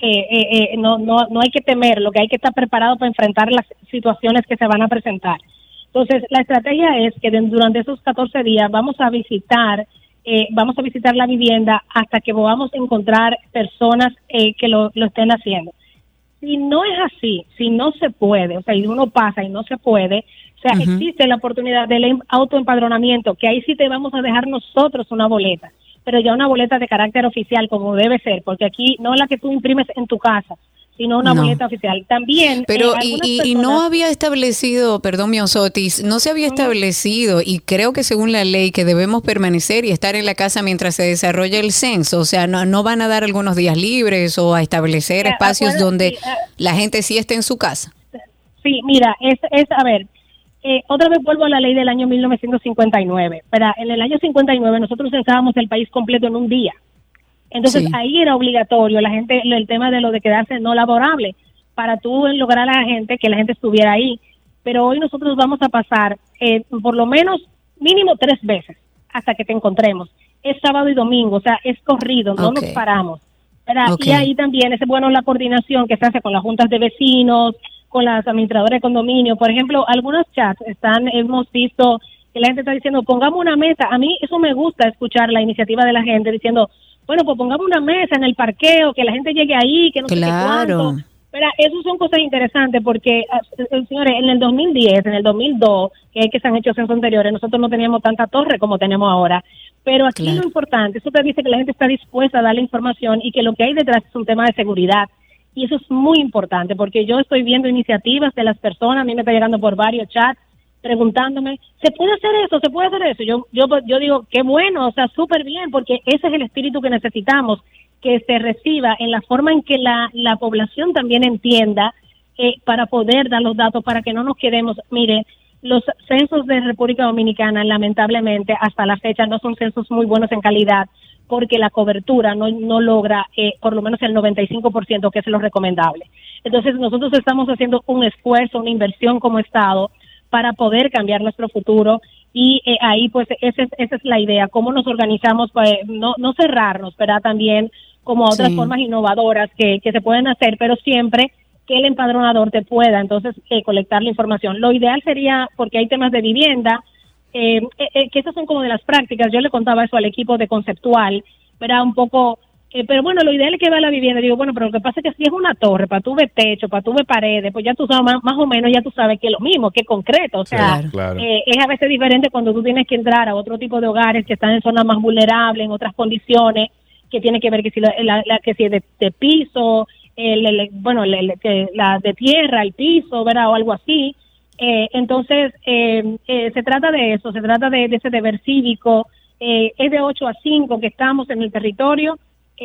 Eh, eh, eh, no, no, no hay que temer, lo que hay que estar preparado para enfrentar las situaciones que se van a presentar. Entonces, la estrategia es que durante esos 14 días vamos a visitar, eh, vamos a visitar la vivienda hasta que podamos encontrar personas que lo, lo estén haciendo. Si no es así, si no se puede, o sea, y uno pasa y no se puede, o sea, existe la oportunidad del em, autoempadronamiento, que ahí sí te vamos a dejar nosotros una boleta pero ya una boleta de carácter oficial como debe ser, porque aquí no la que tú imprimes en tu casa, sino una boleta oficial. También. Pero, eh, y, no había establecido, perdón, Miosotis, no se había establecido, y creo que según la ley, que debemos permanecer y estar en la casa mientras se desarrolla el censo. O sea, no, no van a dar algunos días libres o a establecer espacios donde ah, la gente sí esté en su casa. Sí, mira, es, es a ver, eh, otra vez vuelvo a la ley del año 1959. Pero en el año 59 nosotros censábamos el país completo en un día. Entonces ahí era obligatorio la gente el tema de lo de quedarse no laborable para tú lograr a la gente que la gente estuviera ahí. Pero hoy nosotros vamos a pasar eh, por lo menos mínimo tres veces hasta que te encontremos. Es sábado y domingo, o sea, es corrido, no nos paramos. Y ahí también es bueno la coordinación que se hace con las juntas de vecinos, con las administradoras de condominio. Por ejemplo, algunos chats están, hemos visto que la gente está diciendo, pongamos una mesa. A mí eso me gusta escuchar la iniciativa de la gente diciendo, bueno, pues pongamos una mesa en el parqueo, que la gente llegue ahí, que no claro. sé cuánto. Pero eso son cosas interesantes porque, ah, eh, señores, en el 2010, en el 2002, que es que se han hecho censos anteriores, nosotros no teníamos tanta torre como tenemos ahora. Pero aquí lo importante, eso te dice que la gente está dispuesta a dar la información y que lo que hay detrás es un tema de seguridad y eso es muy importante porque yo estoy viendo iniciativas de las personas, a mí me está llegando por varios chats preguntándome, ¿se puede hacer eso? ¿Se puede hacer eso? Yo, yo, yo digo, qué bueno, o sea, súper bien, porque ese es el espíritu que necesitamos, que se reciba en la forma en que la, la población también entienda eh, para poder dar los datos, para que no nos quedemos, mire, los censos de República Dominicana, lamentablemente, hasta la fecha no son censos muy buenos en calidad, porque la cobertura no, no logra eh, por lo menos el 95%, que es lo recomendable. Entonces, nosotros estamos haciendo un esfuerzo, una inversión como Estado para poder cambiar nuestro futuro y eh, ahí pues esa es, esa es la idea, cómo nos organizamos, pues, no, no cerrarnos, pero también como otras formas innovadoras que, que se pueden hacer, pero siempre que el empadronador te pueda entonces eh, colectar la información. Lo ideal sería, porque hay temas de vivienda, eh, eh, eh, que esas son como de las prácticas. Yo le contaba eso al equipo de conceptual, era un poco, eh, pero bueno, lo ideal es que va a la vivienda. Digo, bueno, pero lo que pasa es que si es una torre, para tu ver techo, para tu ver paredes, pues ya tú sabes, más, o menos ya tú sabes que es lo mismo, que es concreto. O sea, es a veces diferente cuando tú tienes que entrar a otro tipo de hogares que están en zonas más vulnerables, en otras condiciones, que tiene que ver que si la, que si es de, piso, el, bueno, la de tierra, el piso, ¿verdad? O algo así. Eh, entonces, eh, eh, se trata de eso, se trata de, ese deber cívico. es de 8 a 5 que estamos en el territorio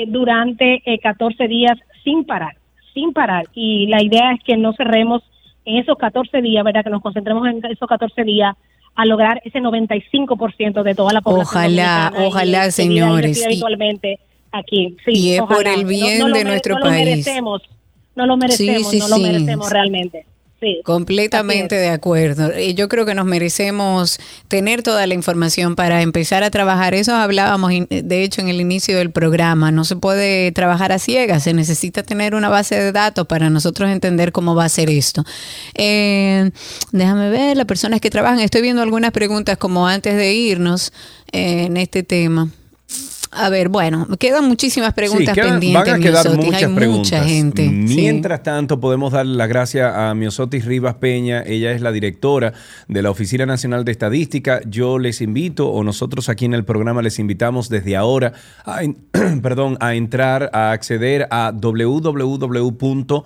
durante 14 días sin parar, sin parar. Y la idea es que no cerremos en esos 14 días, ¿verdad? Que nos concentremos en esos 14 días a lograr ese 95% de toda la población. Ojalá, ojalá, señores. Habitualmente aquí. Sí, y es por el bien de nuestro país. Lo merecemos, no lo merecemos, no lo merecemos realmente. Completamente de acuerdo. Y yo creo que nos merecemos tener toda la información para empezar a trabajar. Eso hablábamos, de hecho, en el inicio del programa. No se puede trabajar a ciegas, se necesita tener una base de datos para nosotros entender cómo va a ser esto. Eh, déjame ver, las personas que trabajan, estoy viendo algunas preguntas como antes de irnos eh, en este tema. A ver, bueno, quedan muchísimas preguntas Sí, quedan- pendientes. van a quedar Miosotis. muchas Hay preguntas. mucha gente. sí. Mientras tanto, podemos darle las gracias a Miosotis Rivas Peña. Ella es la directora de la Oficina Nacional de Estadística. Yo les invito, o nosotros aquí en el programa les invitamos desde ahora a, perdón, a entrar, a acceder a www.one,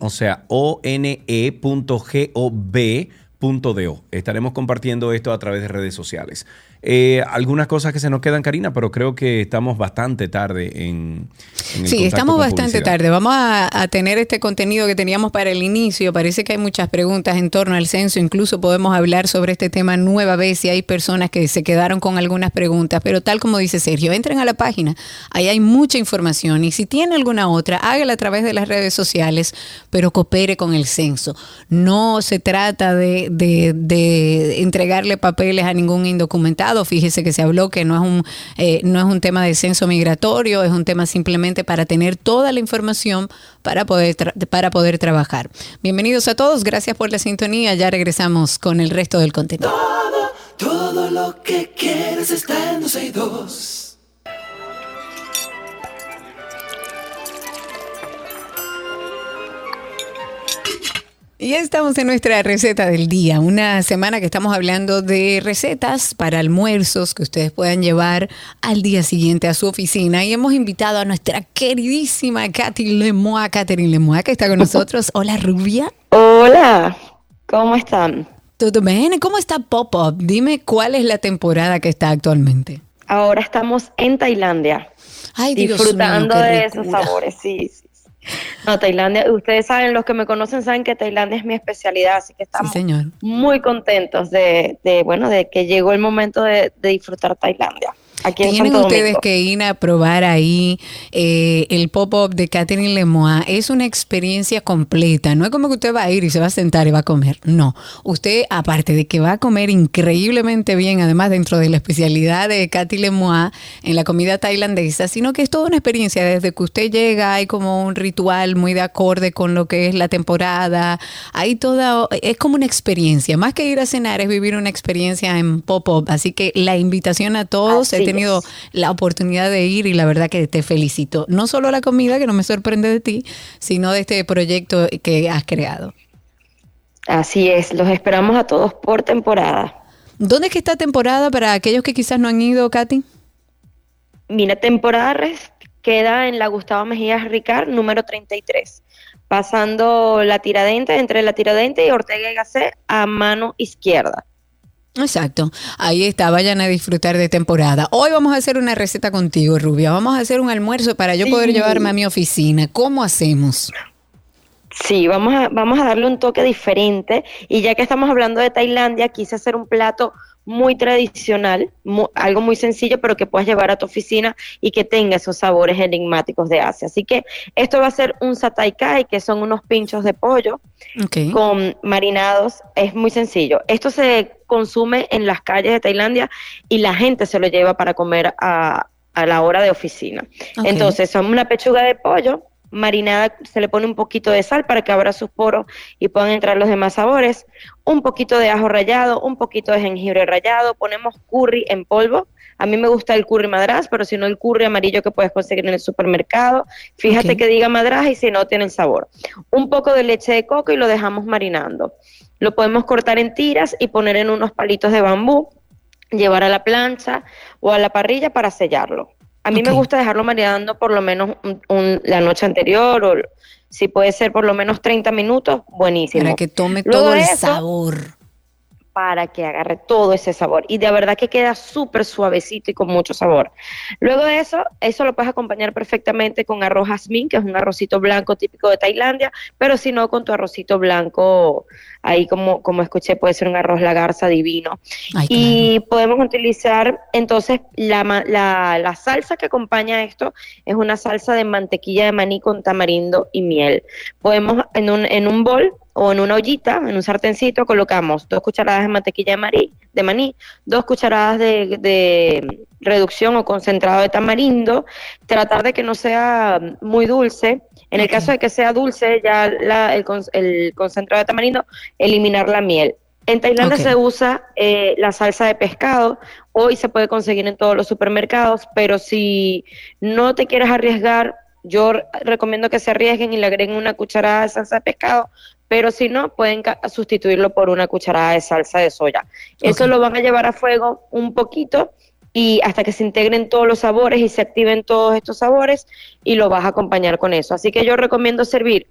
o sea, one.gov.do. Estaremos compartiendo esto a través de redes sociales. Eh, algunas cosas que se nos quedan, Karina, pero creo que estamos bastante tarde en, en el Sí, estamos bastante publicidad. tarde. Vamos a, a tener este contenido que teníamos para el inicio. Parece que hay muchas preguntas en torno al censo. Incluso podemos hablar sobre este tema nueva vez si hay personas que se quedaron con algunas preguntas. Pero tal como dice Sergio, entren a la página. Ahí hay mucha información. Y si tiene alguna otra, hágala a través de las redes sociales, pero coopere con el censo. No se trata de, de- de entregarle papeles a ningún indocumentado. Fíjese que se habló que no es un, eh, no es un tema de censo migratorio, es un tema simplemente para tener toda la información para poder, para poder trabajar. Bienvenidos a todos, gracias por la sintonía. Ya regresamos con el resto del contenido. Todo, lo que quieres está en 12 y 2. Y ya estamos en nuestra receta del día, una semana que estamos hablando de recetas para almuerzos que ustedes puedan llevar al día siguiente a su oficina. Y hemos invitado a nuestra queridísima Katy Lemoa, Catherine Lemoa, que está con nosotros. Hola, rubia. Hola, ¿cómo están? ¿Todo bien? ¿Cómo está Pop-Up? Dime cuál es la temporada que está actualmente. Ahora estamos en Tailandia, Ay, Dios disfrutando mío, de esos sabores, sí, sí. No, Tailandia, ustedes saben, los que me conocen saben que Tailandia es mi especialidad, así que Sí, estamos señor. muy contentos de, de, bueno, de que llegó el momento de, de disfrutar Tailandia. Aquí en Tienen Santo ustedes Domingo. que ir a probar ahí eh, el pop-up de Catherine Lemois. Es una experiencia completa. No es como que usted va a ir y se va a sentar y va a comer. No. Usted, aparte de que va a comer increíblemente bien, además dentro de la especialidad de Cathy Lemois en la comida tailandesa, sino que es toda una experiencia. Desde que usted llega, hay como un ritual muy de acorde con lo que es la temporada. Hay toda, es como una experiencia. Más que ir a cenar, es vivir una experiencia en pop-up. Así que la invitación a todos, Así tenido la oportunidad de ir y la verdad que te felicito. No solo la comida, que no me sorprende de ti, sino de este proyecto que has creado. Así es, los esperamos a todos por temporada. ¿Dónde es que está temporada para aquellos que quizás no han ido, Katy? Mira, temporada res queda en la Gustavo Mejías Ricard, número 33, pasando la tiradente, entre la tiradente y Ortega y Gasset a mano izquierda. Exacto, ahí está, vayan a disfrutar de temporada. Hoy vamos a hacer una receta contigo, Rubia. Vamos a hacer un almuerzo para yo poder llevarme a mi oficina. ¿Cómo hacemos? Sí, vamos a, vamos a darle un toque diferente y ya que estamos hablando de Tailandia, quise hacer un plato muy tradicional, algo muy sencillo, pero que puedas llevar a tu oficina y que tenga esos sabores enigmáticos de Asia. Así que esto va a ser un satay kai, que son unos pinchos de pollo con marinados. Es muy sencillo. Esto se consume en las calles de Tailandia y la gente se lo lleva para comer a, a la hora de oficina. Entonces, son una pechuga de pollo marinada, se le pone un poquito de sal para que abra sus poros y puedan entrar los demás sabores, un poquito de ajo rallado, un poquito de jengibre rallado, ponemos curry en polvo. A mí me gusta el curry madras, pero si no el curry amarillo que puedes conseguir en el supermercado, fíjate que diga madras y si no tiene el sabor. Un poco de leche de coco y lo dejamos marinando. Lo podemos cortar en tiras y poner en unos palitos de bambú, llevar a la plancha o a la parrilla para sellarlo. A mí me gusta dejarlo marinando por lo menos un- un- la noche anterior o si puede ser por lo menos 30 minutos, buenísimo. Para que tome Luego todo el eso, sabor. Para que agarre todo ese sabor. Y de verdad que queda súper suavecito y con mucho sabor. Luego de eso, eso lo puedes acompañar perfectamente con arroz jazmín, que es un arrocito blanco típico de Tailandia, pero si no, con tu arrocito blanco, ahí como, como escuché, puede ser un arroz la garza divino. Ay, Y podemos utilizar entonces la, la, la salsa que acompaña esto es una salsa de mantequilla de maní con tamarindo y miel. Podemos en un, en un bol o en una ollita, en un sartencito, colocamos dos cucharadas de mantequilla de maní, de maní dos cucharadas de, de reducción o concentrado de tamarindo, tratar de que no sea muy dulce. En el caso de que sea dulce, ya la- el, con- el concentrado de tamarindo, eliminar la miel En Tailandia se usa eh, la salsa de pescado, hoy se puede conseguir en todos los supermercados, pero si no te quieres arriesgar, yo re- recomiendo que se arriesguen y le agreguen una cucharada de salsa de pescado, pero si no, pueden sustituirlo por una cucharada de salsa de soya. Eso lo van a llevar a fuego un poquito y hasta que se integren todos los sabores y se activen todos estos sabores y lo vas a acompañar con eso. Así que yo recomiendo servir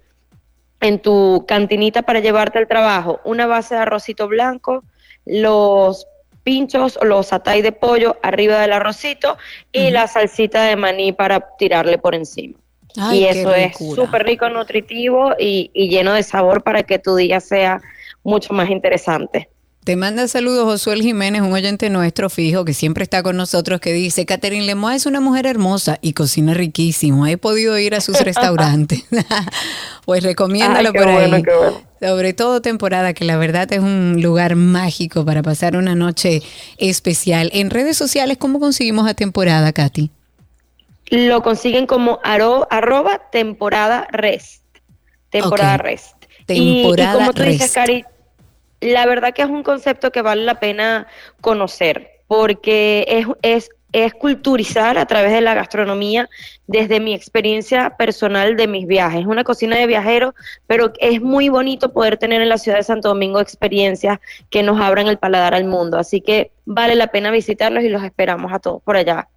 en tu cantinita para llevarte al trabajo una base de arrocito blanco, los pinchos o los atay de pollo arriba del arrocito y la salsita de maní para tirarle por encima. Ay, y eso es súper rico, nutritivo y, y lleno de sabor para que tu día sea mucho más interesante. Te manda saludos Josué Jiménez, un oyente nuestro fijo que siempre está con nosotros, que dice, Catherine Lemois es una mujer hermosa y cocina riquísimo. He podido ir a sus restaurantes. pues recomiéndalo Ay, por bueno, ahí. bueno. Sobre todo temporada, que la verdad es un lugar mágico para pasar una noche especial. En redes sociales, ¿cómo conseguimos a temporada, Katy? Lo consiguen como aro- arroba temporada rest. Temporada rest. Y- Temporada y, como tú dices. Cari, la verdad que es un concepto que vale la pena conocer, porque es, es, es culturizar a través de la gastronomía desde mi experiencia personal de mis viajes. Es una cocina de viajero, pero es muy bonito poder tener en la ciudad de Santo Domingo experiencias que nos abran el paladar al mundo. Así que vale la pena visitarlos y los esperamos a todos por allá.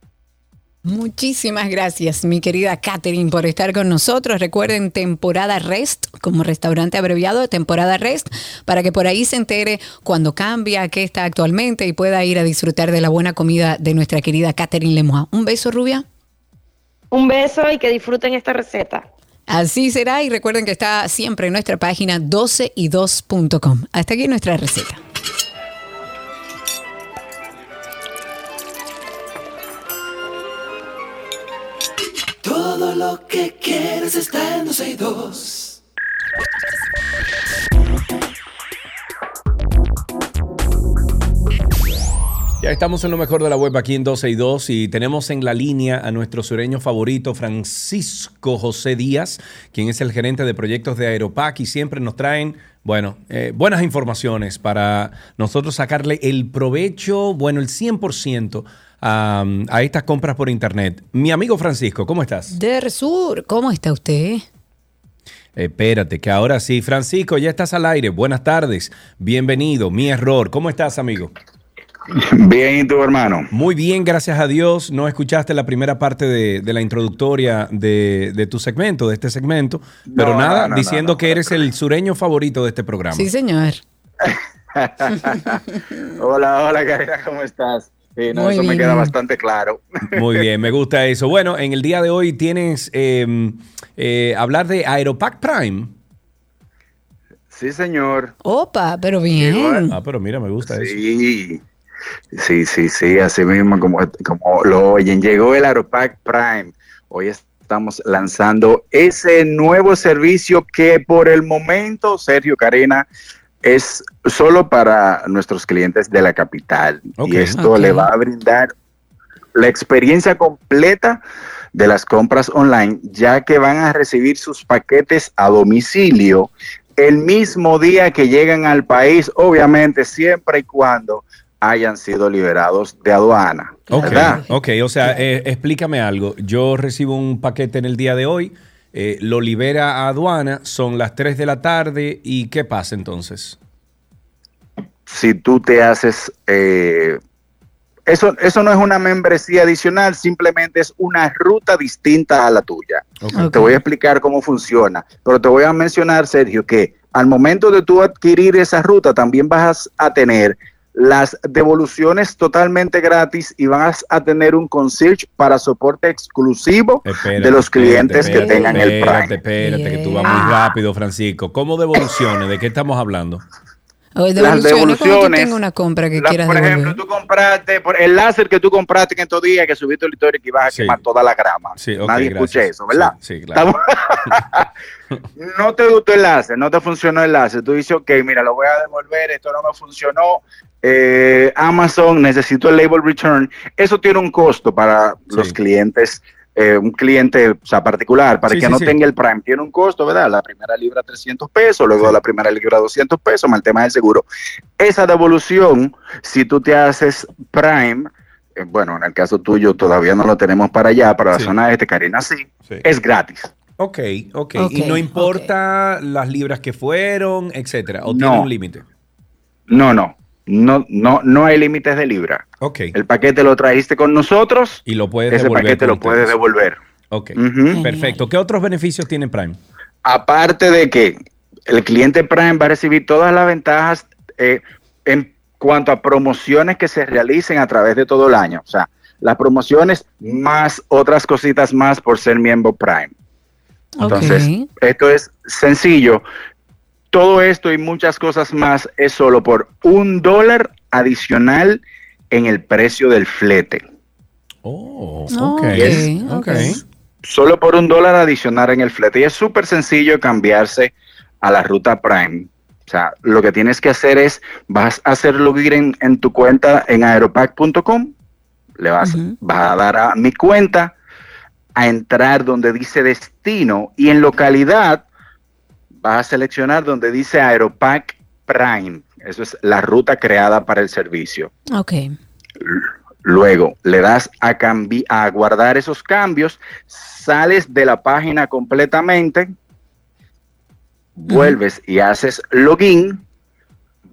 Muchísimas gracias, mi querida Catherine, por estar con nosotros. Recuerden temporada Rest, como restaurante abreviado de temporada Rest, para que por ahí se entere cuando cambia, qué está actualmente y pueda ir a disfrutar de la buena comida de nuestra querida Catherine Lemois. Un beso, Rubia. Un beso y que disfruten esta receta. Así será y recuerden que está siempre en nuestra página 12y2.com. Hasta aquí nuestra receta. Lo que quieres está en 12 y 2. Ya estamos en lo mejor de la web aquí en 12 y 2 y tenemos en la línea a nuestro sureño favorito, Francisco José Díaz, quien es el gerente de proyectos de Aeropac y siempre nos traen, bueno, eh, buenas informaciones para nosotros sacarle el provecho, bueno, el 100% a, a estas compras por internet. Mi amigo Francisco, ¿cómo estás? Der Sur, ¿cómo está usted? Espérate, que ahora sí. Francisco, ya estás al aire. Buenas tardes. Bienvenido. Mi error. ¿Cómo estás, amigo? Bien, ¿y tu hermano? Muy bien, gracias a Dios. No escuchaste la primera parte de, de la introductoria de, de tu segmento, de este segmento, pero No, nada, no, no, diciendo no, que eres el sureño favorito de este programa. Sí, señor. Hola, hola, Karina, ¿cómo estás? Sí, no, Muy eso me bien. queda bastante claro. Muy bien, me gusta eso. Bueno, en el día de hoy tienes eh, eh, hablar de Aeropack Prime. Sí, señor. Opa, pero bien. Ah, pero mira, me gusta eso. Sí, sí, sí, sí, así mismo como, como lo oyen. Llegó el Aeropack Prime. Hoy estamos lanzando ese nuevo servicio que por el momento, Sergio, Karina, es solo para nuestros clientes de la capital. Ok. Y esto le va a brindar la experiencia completa de las compras online, ya que van a recibir sus paquetes a domicilio el mismo día que llegan al país, obviamente siempre y cuando hayan sido liberados de aduana. Ok, ¿verdad? ok, o sea, eh, explícame algo. Yo recibo un paquete en el día de hoy, eh, lo libera a aduana, son las 3 de la tarde y ¿qué pasa entonces? Si tú te haces... eh, eso, eso no es una membresía adicional, simplemente es una ruta distinta a la tuya. Te voy a explicar cómo funciona, pero te voy a mencionar, Sergio, que al momento de tú adquirir esa ruta, también vas a tener las devoluciones totalmente gratis y vas a tener un concierge para soporte exclusivo Espérate, de los clientes espérate, que tengan el espérate, Prime. Espérate, que tú vas muy rápido, Francisco. ¿Cómo devoluciones? ¿De qué estamos hablando? Oye, Las devoluciones, tú devoluciones, una compra que La- quieras por ejemplo, tú compraste por el láser que tú compraste en estos días que subiste el historia que ibas a Sí. quemar toda la grama. Sí, ok, Nadie escucha eso, ¿verdad? Sí, sí, claro. No te gustó el láser, no te funcionó el láser. Tú dices, ok, mira, lo voy a devolver, esto no me funcionó. Eh, Amazon, necesito el label return. Eso tiene un costo para Sí. los clientes eh, un cliente o sea, particular, para Sí, que sí, no sí. tenga el Prime, tiene un costo, ¿verdad? La primera libra 300 pesos, luego la primera libra 200 pesos, más el tema del seguro. Esa devolución, si tú te haces Prime, eh, bueno, en el caso tuyo todavía no lo tenemos para allá, para la zona este, Karina sí, Sí. es gratis. Ok, ok. Ok, y no importa las libras que fueron, etcétera. O No. tiene un límite. No, no, no, no, no hay límites de libra. Ok. El paquete lo trajiste con nosotros, Y lo puedes ese devolver. paquete lo puedes devolver. Ok. Perfecto. ¿Qué otros beneficios tiene Prime? Aparte de que el cliente Prime va a recibir todas las ventajas eh, en cuanto a promociones que se realicen a través de todo el año. O sea, las promociones más otras cositas más por ser miembro Prime. Entonces, esto es sencillo. Todo esto y muchas cosas más es solo por un dólar adicional en el precio del flete. Oh, Ok, ok. ok. Ok. Solo por un dólar adicional en el flete. Y es súper sencillo cambiarse a la ruta Prime. O sea, lo que tienes que hacer es, vas a hacer login en, en tu cuenta en aeropack.com, le vas, vas a dar a mi cuenta, a entrar donde dice destino y en localidad vas a seleccionar donde dice Aeropack Prime. Eso es la ruta creada para el servicio. Ok. Luego le das a, a guardar esos cambios, sales de la página completamente, vuelves y haces login,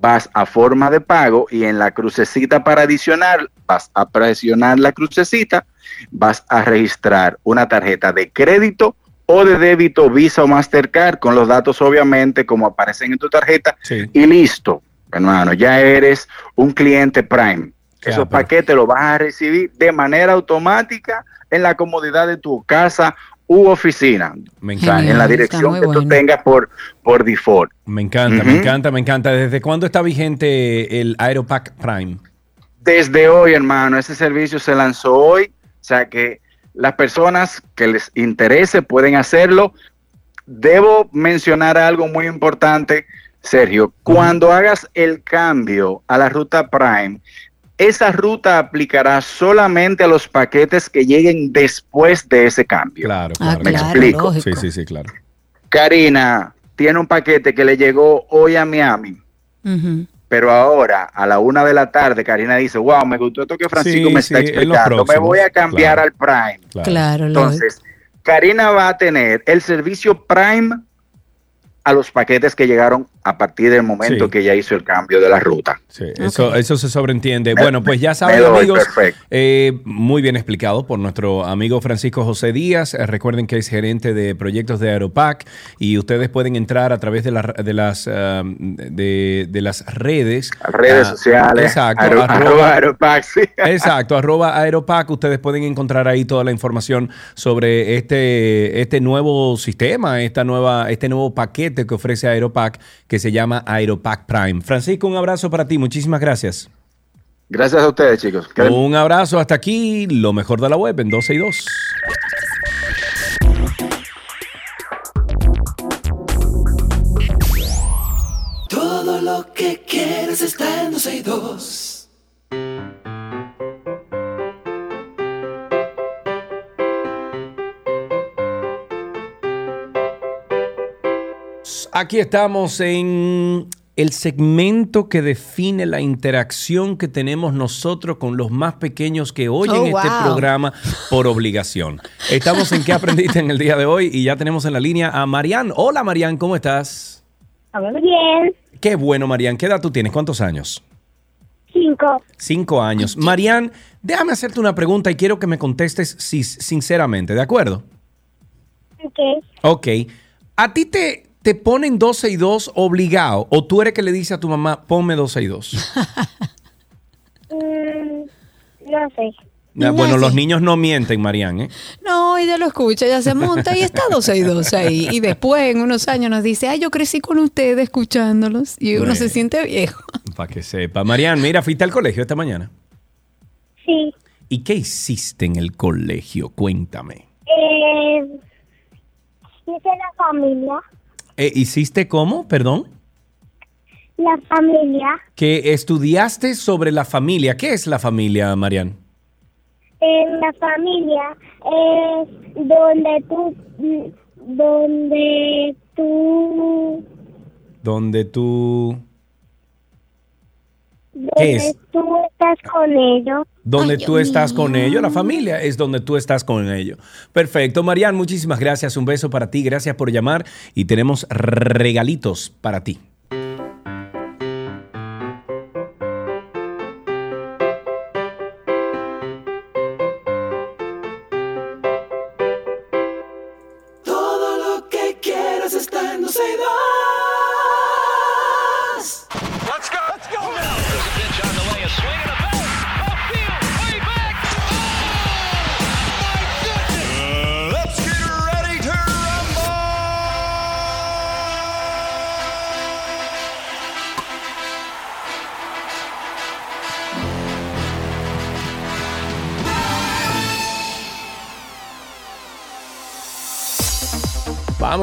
vas a forma de pago y en la crucecita para adicionar, vas a presionar la crucecita, vas a registrar una tarjeta de crédito o de débito Visa o Mastercard con los datos obviamente como aparecen en tu tarjeta Sí. y listo, hermano, ya eres un cliente Prime. Esos pero- paquetes los vas a recibir de manera automática en la comodidad de tu casa u oficina. Me encanta. en la dirección que tú tengas por, por default. Me encanta, me encanta, me encanta. ¿Desde cuándo está vigente el Aeropack Prime? Desde hoy, hermano, ese servicio se lanzó hoy. O sea que las personas que les interese pueden hacerlo. Debo mencionar algo muy importante, Sergio. Cuando hagas el cambio a la ruta Prime, esa ruta aplicará solamente a los paquetes que lleguen después de ese cambio. Claro, Ah, claro. Me claro, explico. lógico. Sí, sí, sí, claro. Karina tiene un paquete que le llegó hoy a Miami. Pero ahora, a la una de la tarde, Karina dice, wow, me gustó esto que Francisco Sí, me está sí, explicando. Me voy a cambiar claro. al Prime. Claro. Claro. Entonces, Karina va a tener el servicio Prime a los paquetes que llegaron a partir del momento Sí. que ella hizo el cambio de la ruta. Sí, eso, eso se sobreentiende. Me- bueno, pues ya saben, amigos, perfecto. eh, muy bien explicado por nuestro amigo Francisco José Díaz. Eh, recuerden que es gerente de proyectos de Aeropac y ustedes pueden entrar a través de, la- de las, ah, de, de las redes. Redes Ah, sociales. Exacto. Aero- arroba- sí. Exacto, arroba Aeropac. Ustedes pueden encontrar ahí toda la información sobre este, este nuevo sistema, esta nueva, este nuevo paquete que ofrece Aeropac que se llama Aeropac Prime. Francisco, un abrazo para ti. Muchísimas gracias. Gracias a ustedes, chicos. Que- Un abrazo hasta aquí, lo mejor de la web en 12 y 2. Todo lo que quieres está en 12 y 2. Aquí estamos en el segmento que define la interacción que tenemos nosotros con los más pequeños que oyen Oh, este wow. programa por obligación. Estamos en ¿Qué aprendiste en el día de hoy? Y ya tenemos en la línea a Marian. Hola Marian, ¿cómo estás? Muy bien. Qué bueno Marian, ¿qué edad tú tienes? ¿Cuántos años? Cinco. Cinco años. Marian, déjame hacerte una pregunta y quiero que me contestes si- sinceramente, ¿de acuerdo? Ok. Ok. ¿A ti te, te ponen 12 y 2 obligado o tú eres que le dice a tu mamá, ponme 12 y 2? Mm, no sé. Ah, bueno, sí. los niños no mienten, Marian, ¿eh? No, ella lo escucha, ella se monta y está 12 y 2 ahí. Y después, en unos años, nos dice, ay, yo crecí con ustedes escuchándolos. Y uno Bueno. se siente viejo. Para que sepa. Marian, mira, fuiste al colegio esta mañana. Sí. ¿Y qué hiciste en el colegio? Cuéntame. Eh, hice la familia. Eh, ¿Hiciste cómo? Perdón. La familia. Que estudiaste sobre la familia. ¿Qué es la familia, Marian? en la familia es donde tú, donde tú, Donde tú... donde es? tú estás con ellos. Donde Ay, tú estás con ellos, la familia es donde tú estás con ellos. Perfecto, Marian, muchísimas gracias. Un beso para ti, gracias por llamar y tenemos regalitos para ti.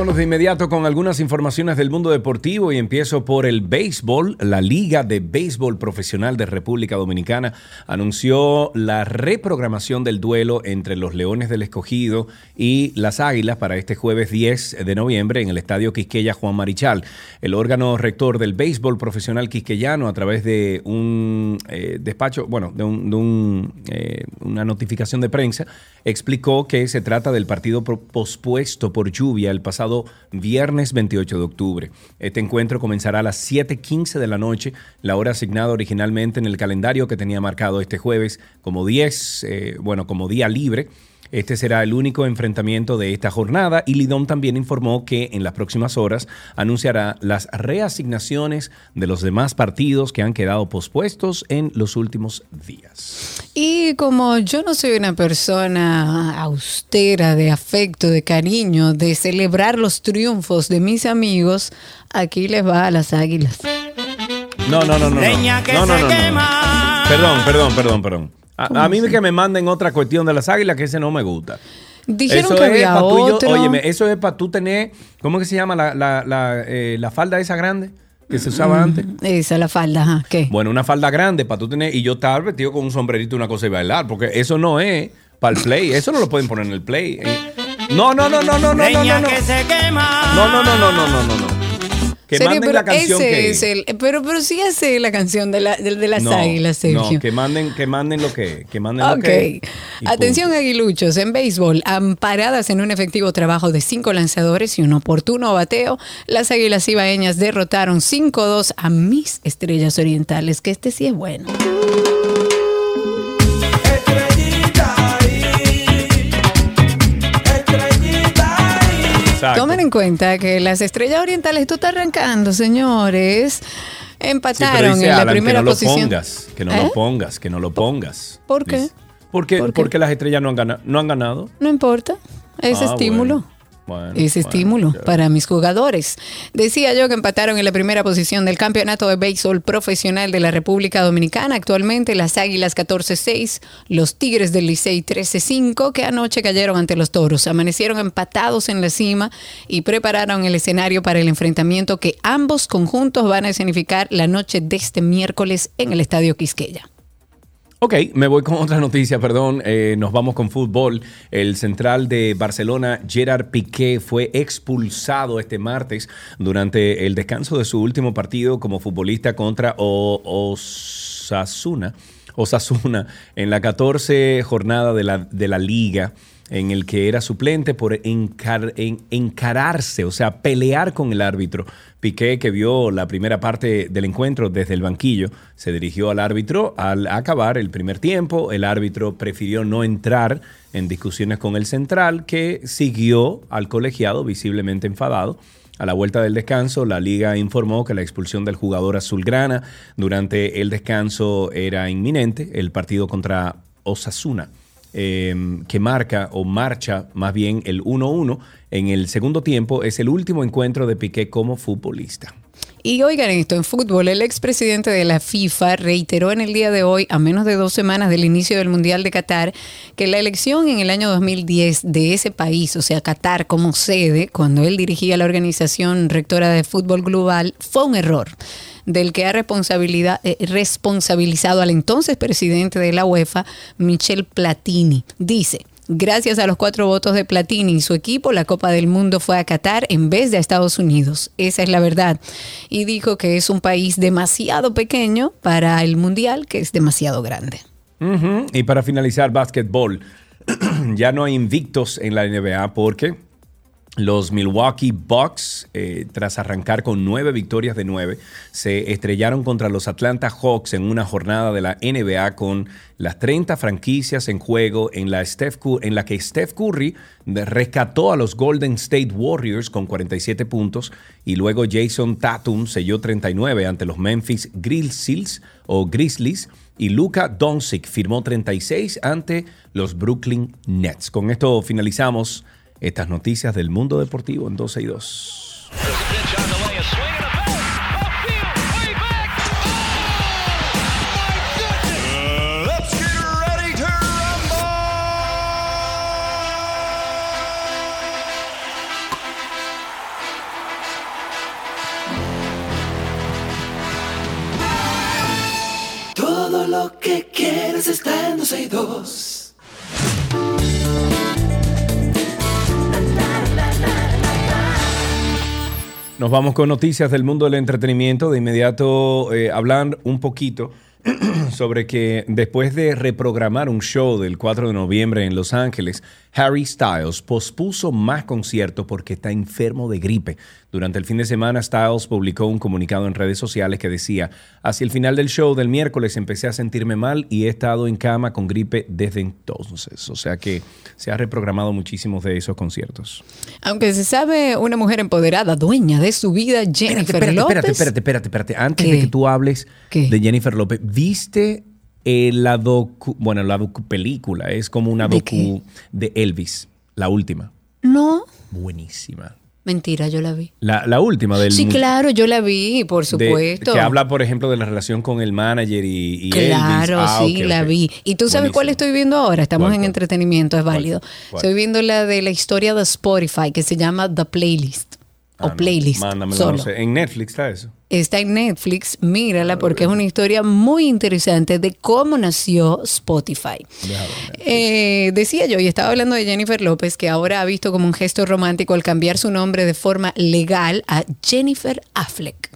De inmediato con algunas informaciones del mundo deportivo y empiezo por el béisbol. La Liga de Béisbol Profesional de República Dominicana anunció la reprogramación del duelo entre los Leones del Escogido y las Águilas para este jueves 10 de noviembre en el Estadio Quisqueya Juan Marichal. El órgano rector del béisbol profesional quisqueyano a través de un eh, despacho, bueno, de, un- de un, eh, una notificación de prensa, explicó que se trata del partido pospuesto por lluvia el pasado viernes 28 de octubre. Este encuentro comenzará a las 7:15 de la noche, la hora asignada originalmente en el calendario que tenía marcado este jueves como 10, eh, bueno, como día libre. Este será el único enfrentamiento de esta jornada y Lidón también informó que en las próximas horas anunciará las reasignaciones de los demás partidos que han quedado pospuestos en los últimos días. Y como yo no soy una persona austera de afecto, de cariño, de celebrar los triunfos de mis amigos, aquí les va a las águilas. No, no, no, no. no. Leña que no, no, se no, no. Perdón, perdón, perdón, perdón. ¿Cómo A, a mí que me manden otra cuestión de las águilas que ese no me gusta. Dijeron eso que había y yo- otro. óyeme, eso es para tú tener, ¿cómo que se llama la, la, la, eh, la falda esa grande que se usaba antes? Esa, la falda, ajá. ¿Qué? Bueno, una falda grande para tú tener y yo estar vestido con un sombrerito, una cosa y bailar, porque eso no es para el play, eso no lo pueden poner en el play. Eh, No, no, no, no, no, no, no, no. que se quema. No, no, no, no, no, no, no, no. Que Sergio, manden la canción ese que es el, pero, pero sí ese es la canción de, la, de, de las águilas, Sergio. No, que manden, que manden lo que, que manden lo Ok. que. Atención, punto. aguiluchos. En béisbol, amparadas en un efectivo trabajo de cinco lanzadores y un oportuno bateo, las águilas ibaeñas derrotaron 5-2 a mis estrellas orientales, que este sí es bueno. Exacto. Tomen en cuenta que las estrellas orientales, esto está arrancando, señores. Sí, Empataron dice en la Alan, primera que no posición. lo pongas, que no ¿Eh? lo pongas, que no lo pongas. ¿Por qué? Dice. Porque, ¿Por qué? porque las estrellas no han, gana- no han ganado. No importa, es Ah, estímulo. bueno. Bueno, Ese bueno, estímulo para mis jugadores. Decía yo que empataron en la primera posición del Campeonato de Béisbol Profesional de la República Dominicana. Actualmente las Águilas 14-6, los Tigres del Licey 13-5, que anoche cayeron ante los Toros. Amanecieron empatados en la cima y prepararon el escenario para el enfrentamiento que ambos conjuntos van a escenificar la noche de este miércoles en el Estadio Quisqueya. Ok, me voy con otra noticia, perdón. Eh, nos vamos con fútbol. El central de Barcelona, Gerard Piqué, fue expulsado este martes durante el descanso de su último partido como futbolista contra Osasuna. Osasuna en la 14 jornada de la, de la liga en el que era suplente por encar- en- encararse, o sea, pelear con el árbitro. Piqué, que vio la primera parte del encuentro desde el banquillo, se dirigió al árbitro al acabar el primer tiempo. El árbitro prefirió no entrar en discusiones con el central, que siguió al colegiado visiblemente enfadado. A la vuelta del descanso, la liga informó que la expulsión del jugador azulgrana durante el descanso era inminente. El partido contra Osasuna eh, que marca o marcha más bien el 1-1 en el segundo tiempo, es el último encuentro de Piqué como futbolista. Y oigan esto, en fútbol, el expresidente de la FIFA reiteró en el día de hoy, a menos de dos semanas del inicio del Mundial de Qatar, que la elección en el año 2010 de ese país, o sea, Qatar como sede, cuando él dirigía la organización rectora de fútbol global, fue un error. Del que ha responsabilidad, eh, responsabilizado al entonces presidente de la UEFA, Michel Platini. Dice, Gracias a los cuatro votos de Platini y su equipo, la Copa del Mundo fue a Qatar en vez de a Estados Unidos. Esa es la verdad. Y dijo que es un país demasiado pequeño para el Mundial, que es demasiado grande. Y para finalizar, básquetbol. ya no hay invictos en la NBA porque los Milwaukee Bucks, eh, tras arrancar con nueve victorias de nueve, se estrellaron contra los Atlanta Hawks en una jornada de la NBA con las 30 franquicias en juego en la, Steph en la que Steph Curry rescató a los Golden State Warriors con 47 puntos y luego Jason Tatum selló 39 ante los Memphis Grizzlies o Grizzlies y Luka Doncic firmó 36 ante los Brooklyn Nets. Con esto finalizamos estas noticias del mundo deportivo en 12 y 2. Pitch on the way, a swing and a belt. Left field, way back. Oh, my goodness. let's get ready to rumble. Todo lo que quieres está en 12 y 2. Nos vamos con noticias del mundo del entretenimiento. De inmediato eh, un poquito sobre que después de reprogramar un show del 4 de noviembre en Los Ángeles, Harry Styles pospuso más conciertos porque está enfermo de gripe. Durante el fin de semana, Styles publicó un comunicado en redes sociales que decía, hacia el final del show del miércoles empecé a sentirme mal y he estado en cama con gripe desde entonces. O sea que se ha reprogramado muchísimos de esos conciertos. Aunque se sabe una mujer empoderada, dueña de su vida, Jennifer espérate, López. espérate, espérate, espérate, espérate. Antes ¿Qué? de que tú hables ¿Qué? de Jennifer López, ¿viste eh, la docu, bueno, la docu película? Es como una ¿De docu de Elvis, la última. No, Buenísima. Mentira, yo la vi. La, la última del Sí, claro, yo la vi, por de- supuesto. que habla, por ejemplo, de la relación con el manager y, y Claro, Elvis. Ah, sí, la vi. ¿Y tú sabes cuál estoy viendo ahora? Estamos ¿Cuál, en entretenimiento, es válido. ¿Cuál? Estoy viendo la de la historia de Spotify que se llama The Playlist. Ah, o no, Playlist. mándamelo, solo. no sé. En Netflix está eso. Está en Netflix, mírala porque es una historia muy interesante de cómo nació Spotify. Eh, decía yo, y estaba hablando de Jennifer López, que ahora ha visto como un gesto romántico el cambiar su nombre de forma legal a Jennifer Affleck.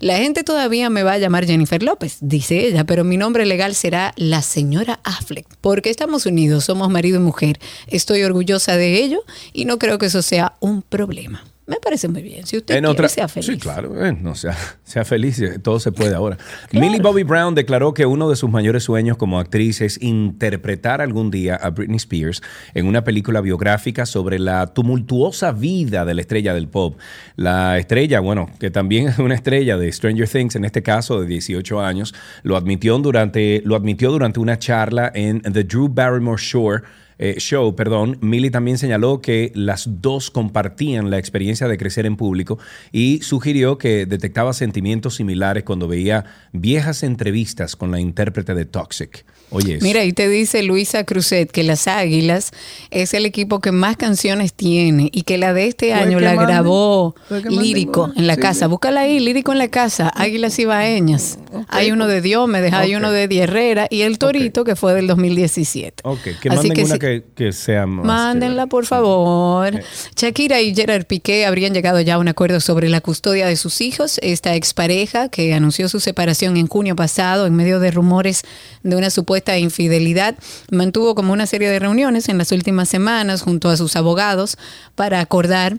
La gente todavía me va a llamar Jennifer López, dice ella, pero mi nombre legal será la señora Affleck, porque estamos unidos, somos marido y mujer. Estoy orgullosa de ello y no creo que eso sea un problema. Me parece muy bien. Si usted En quiere, otra, sea feliz. Sí, claro, eh, no sea, sea feliz, eh, todo se puede ahora. Millie Bobby Brown declaró que uno de sus mayores sueños como actriz es interpretar algún día a Britney Spears en una película biográfica sobre la tumultuosa vida de la estrella del pop. La estrella, bueno, que también es una estrella de Stranger Things, en este caso de 18 años, lo admitió durante, lo admitió durante una charla en The Drew Barrymore Shore eh, show, perdón, Millie también señaló que las dos compartían la experiencia de crecer en público y sugirió que detectaba sentimientos similares cuando veía viejas entrevistas con la intérprete de Toxic. Oye, eso. Mira, ahí te dice Luisa Cruzet que las Águilas es el equipo que más canciones tiene y que la de este año que la grabó lírico en la Sí, casa. sí. Búscala ahí, lírico en la casa, Águilas Ibaeñas. hay uno de Diomedes, hay uno de Di Herrera y el Torito que fue del 2017. Ok, que Así manden que una sí. Que, que sea más Mándenla, por favor. Shakira y Gerard Piqué habrían llegado ya a un acuerdo sobre la custodia de sus hijos. Esta expareja, que anunció su separación en junio pasado en medio de rumores de una supuesta infidelidad, mantuvo como una serie de reuniones en las últimas semanas junto a sus abogados para acordar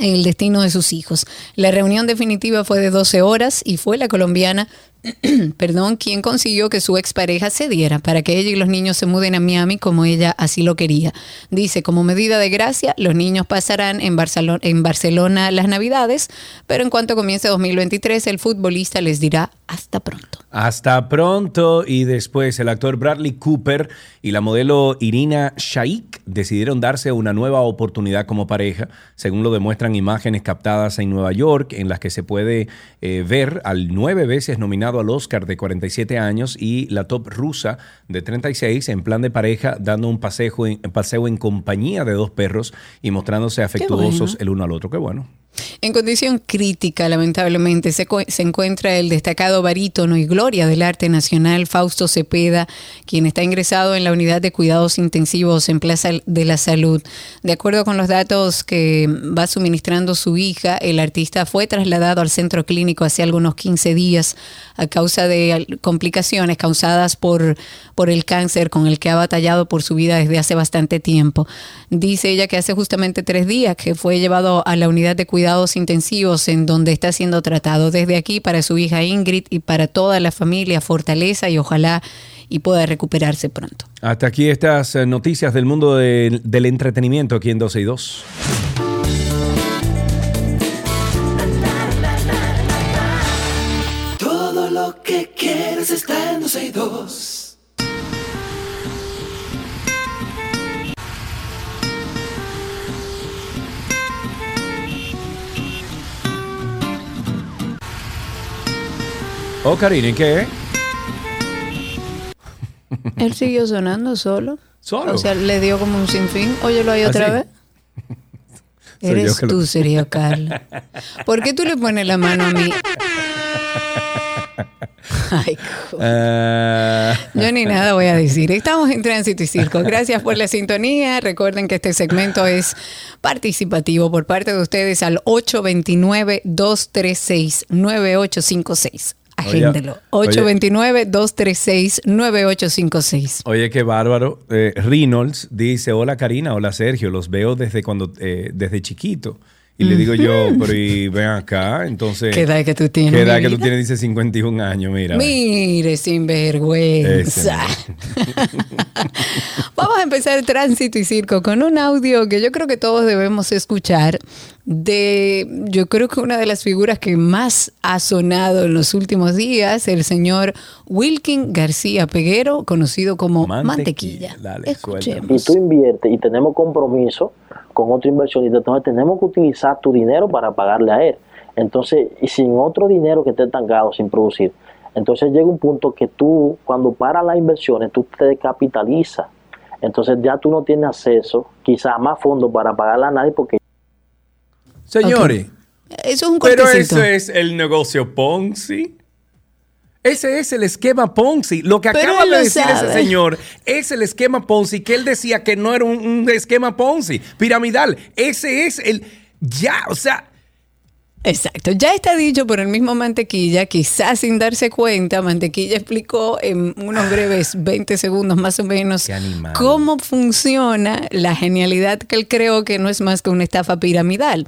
el destino de sus hijos. La reunión definitiva fue de 12 horas y fue la colombiana, perdón, quien consiguió que su expareja cediera para que ella y los niños se muden a Miami como ella así lo quería. Dice, como medida de gracia, los niños pasarán en Barcelona, en Barcelona las Navidades, pero en cuanto comience 2023, el futbolista les dirá hasta pronto. Hasta pronto. Y después el actor Bradley Cooper y la modelo Irina Shayk decidieron darse una nueva oportunidad como pareja, según lo demuestran imágenes captadas en Nueva York, en las que se puede eh, ver al nueve veces nominado al Oscar de 47 años y la top rusa de 36 en plan de pareja, dando un paseo en, paseo en compañía de dos perros y mostrándose afectuosos bueno. el uno al otro. Qué bueno. En condición crítica, lamentablemente, se, se encuentra el destacado barítono y gloria del arte nacional, Fausto Cepeda, quien está ingresado en la unidad de cuidados intensivos en Plaza de la Salud. De acuerdo con los datos que va suministrando su hija, el artista fue trasladado al centro clínico hace algunos 15 días a causa de complicaciones causadas por, por el cáncer con el que ha batallado por su vida desde hace bastante tiempo. Dice ella que hace justamente tres días que fue llevado a la unidad de cuidados intensivos en donde está siendo tratado. Desde aquí para su hija Ingrid y para toda la familia, fortaleza y ojalá y pueda recuperarse pronto. Hasta aquí estas eh, noticias del mundo de- del entretenimiento aquí en 12 y 2. Todo lo que quieres está en 12 y 2. Oh, Karine, ¿qué? Él siguió sonando solo. Solo. O sea, le dio como un sinfín. Óyelo ahí ¿Ah, otra vez. Eres lo- tú, Sergio Carlos. ¿Por qué tú le pones la mano a mí? Ay, Ah, yo ni nada voy a decir. Estamos en Tránsito y Circo. Gracias por la sintonía. Recuerden que este segmento es participativo por parte de ustedes al 829-236-9856. Agéndelo. Oye, oye. 829-236-9856. Oye, qué bárbaro. Eh, Reynolds dice, hola Karina, hola Sergio, los veo desde cuando, eh, desde chiquito. Y le digo yo, pero y ven acá, entonces... ¿Qué edad que tú tienes, ¿Qué edad que tú tienes? Dice 51 años, mira. Mire, sin vergüenza. Vamos a empezar Tránsito y Circo con un audio que yo creo que todos debemos escuchar de, yo creo que una de las figuras que más ha sonado en los últimos días, el señor Wilkin García Peguero, conocido como Mantequilla. Dale, Escuchemos. y tú inviertes y tenemos compromiso con otro inversionista, entonces tenemos que utilizar tu dinero para pagarle a él. Entonces, y sin otro dinero que esté estancado, sin producir. Entonces llega un punto que tú, cuando paras las inversiones, tú te descapitalizas. Entonces ya tú no tienes acceso quizás a más fondos para pagarle a nadie porque Señores, Eso es un pero cortecito. eso es el negocio Ponzi. Ese es el esquema Ponzi. Lo que Pero acaba de decir sabe. ese señor es el esquema Ponzi que él decía que no era un, un esquema Ponzi piramidal. Ese es el ya, o sea, Exacto, ya está dicho por el mismo Mantequilla, quizás sin darse cuenta, Mantequilla explicó en unos breves 20 segundos más o menos cómo funciona la genialidad que él creó que no es más que una estafa piramidal.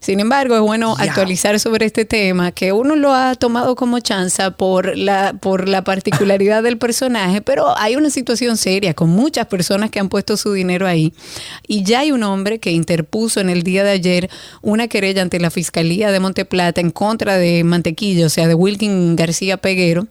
Sin embargo, es bueno actualizar sobre este tema, que uno lo ha tomado como chanza por la, por la particularidad del personaje, pero hay una situación seria con muchas personas que han puesto su dinero ahí. Y ya hay un hombre que interpuso en el día de ayer una querella ante la Fiscalía de Monteplata en contra de Mantequilla, o sea, de Wilkin García Peguero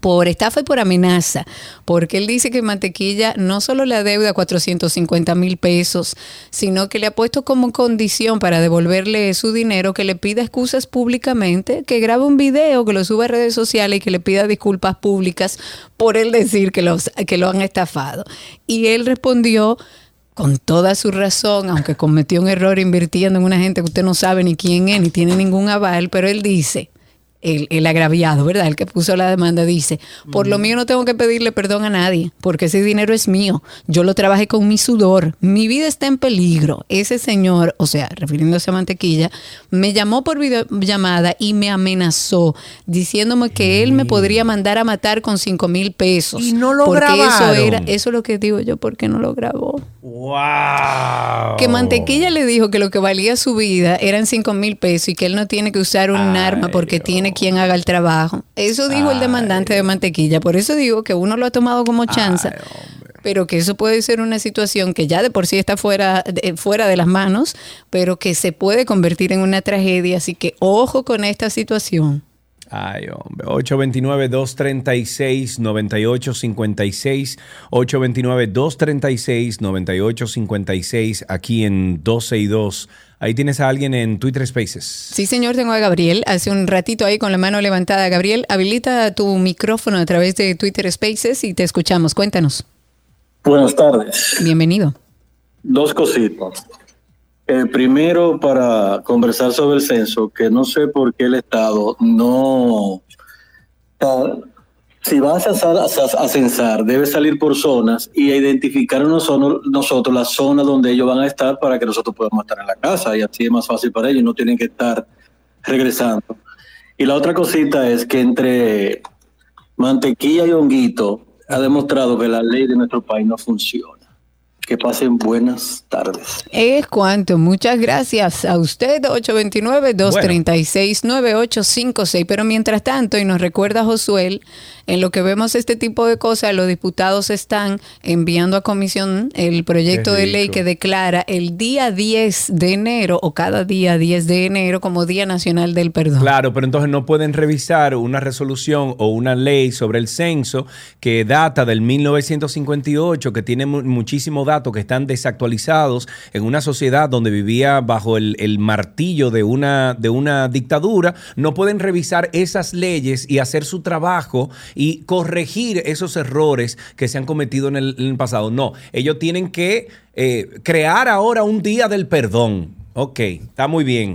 por estafa y por amenaza, porque él dice que Mantequilla no solo le adeuda 450 mil pesos, sino que le ha puesto como condición para devolverle su dinero que le pida excusas públicamente, que grabe un video, que lo suba a redes sociales y que le pida disculpas públicas por él decir que, los, que lo han estafado. Y él respondió con toda su razón, aunque cometió un error invirtiendo en una gente que usted no sabe ni quién es, ni tiene ningún aval, pero él dice, el, el agraviado, ¿verdad? El que puso la demanda dice, por lo mío no tengo que pedirle perdón a nadie, porque ese dinero es mío. Yo lo trabajé con mi sudor. Mi vida está en peligro. Ese señor, o sea, refiriéndose a Mantequilla, me llamó por videollamada y me amenazó, diciéndome que él me podría mandar a matar con 5 mil pesos. Y no lo porque eso era, eso es lo que digo yo, ¿por qué no lo grabó? wow. Que Mantequilla le dijo que lo que valía su vida eran 5 mil pesos y que él no tiene que usar un Ay, arma porque tiene quien haga el trabajo. Eso dijo el demandante de Mantequilla. Por eso digo que uno lo ha tomado como chanza. pero que eso puede ser una situación que ya de por sí está fuera de, fuera de las manos, pero que se puede convertir en una tragedia. Así que ojo con esta situación. Ay, hombre. 829-236-9856. 829-236-9856. Aquí en 12 y 2. Ahí tienes a alguien en Twitter Spaces. Sí, señor, tengo a Gabriel. Hace un ratito ahí con la mano levantada. Gabriel, habilita tu micrófono a través de Twitter Spaces y te escuchamos. Cuéntanos. Buenas tardes. Bienvenido. Dos cositas. Eh, primero, para conversar sobre el censo, que no sé por qué el Estado no... si vas a, a- a censar, debe salir por zonas y identificar nosotros, nosotros la zona donde ellos van a estar para que nosotros podamos estar en la casa y así es más fácil para ellos, no tienen que estar regresando. Y la otra cosita es que entre mantequilla y honguito ha demostrado que la ley de nuestro país no funciona. Que pasen buenas tardes. Es cuanto. Muchas gracias a usted, 829-236-9856. Pero mientras tanto, y nos recuerda Josuel, en lo que vemos este tipo de cosas, los diputados están enviando a comisión el proyecto de ley que declara el día 10 de enero o cada día 10 de enero como Día Nacional del Perdón. Claro, pero entonces no pueden revisar una resolución o una ley sobre el censo que data del 1958, que tiene mu- muchísimos que están desactualizados en una sociedad donde vivía bajo el, martillo de una, de una dictadura. No pueden revisar esas leyes y hacer su trabajo y corregir esos errores que se han cometido en el, en el pasado. No, ellos tienen que eh, crear ahora un día del perdón. Ok, está muy bien.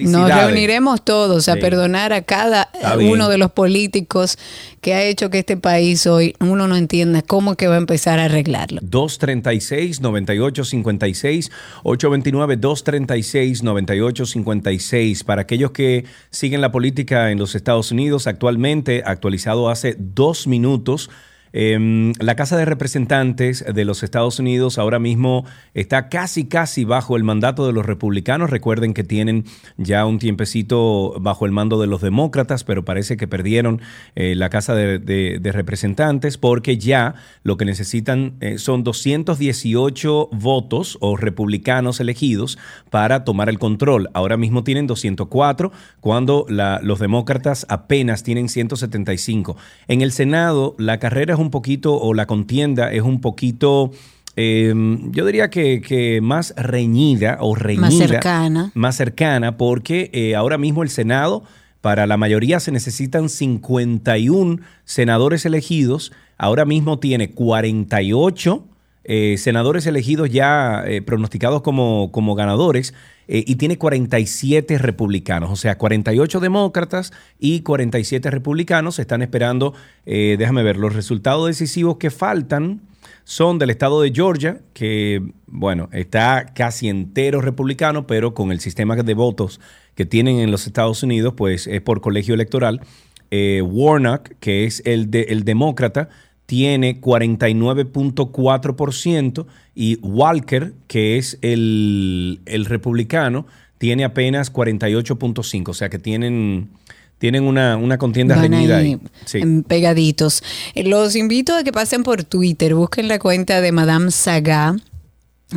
Nos reuniremos todos a Sí. perdonar a cada uno de los políticos que ha hecho que este país hoy uno no entienda cómo que va a empezar a arreglarlo. 236-9856, 829-236-9856. Para aquellos que siguen la política en los Estados Unidos, actualmente, actualizado hace dos minutos, em, la Casa de Representantes de los Estados Unidos ahora mismo está casi, casi bajo el mandato de los republicanos. Recuerden que tienen ya un tiempecito bajo el mando de los demócratas, pero parece que perdieron eh, la Casa de, Representantes porque ya lo que necesitan eh, son 218 votos o republicanos elegidos para tomar el control. Ahora mismo tienen 204 cuando los demócratas apenas tienen 175. En el Senado la carrera es un poquito, o la contienda es un poquito... eh, yo diría que, que más reñida o reñida. Más cercana. Más cercana, porque eh, ahora mismo el Senado, para la mayoría se necesitan 51 senadores elegidos. Ahora mismo tiene 48 eh, senadores elegidos ya eh, pronosticados como, como ganadores eh, y tiene 47 republicanos, o sea, 48 demócratas y 47 republicanos. Están esperando, déjame ver, los resultados decisivos que faltan son del estado de Georgia, que, bueno, está casi entero republicano, pero con el sistema de votos que tienen en los Estados Unidos, pues es por colegio electoral. Warnock, que es el, de, el demócrata, tiene 49.4% y Walker, que es el, el republicano, tiene apenas 48.5%. O sea que tienen, tienen una, una contienda Van reñida ahí, ahí. Sí. pegaditos. Los invito a que pasen por Twitter, busquen la cuenta de Madame Saga.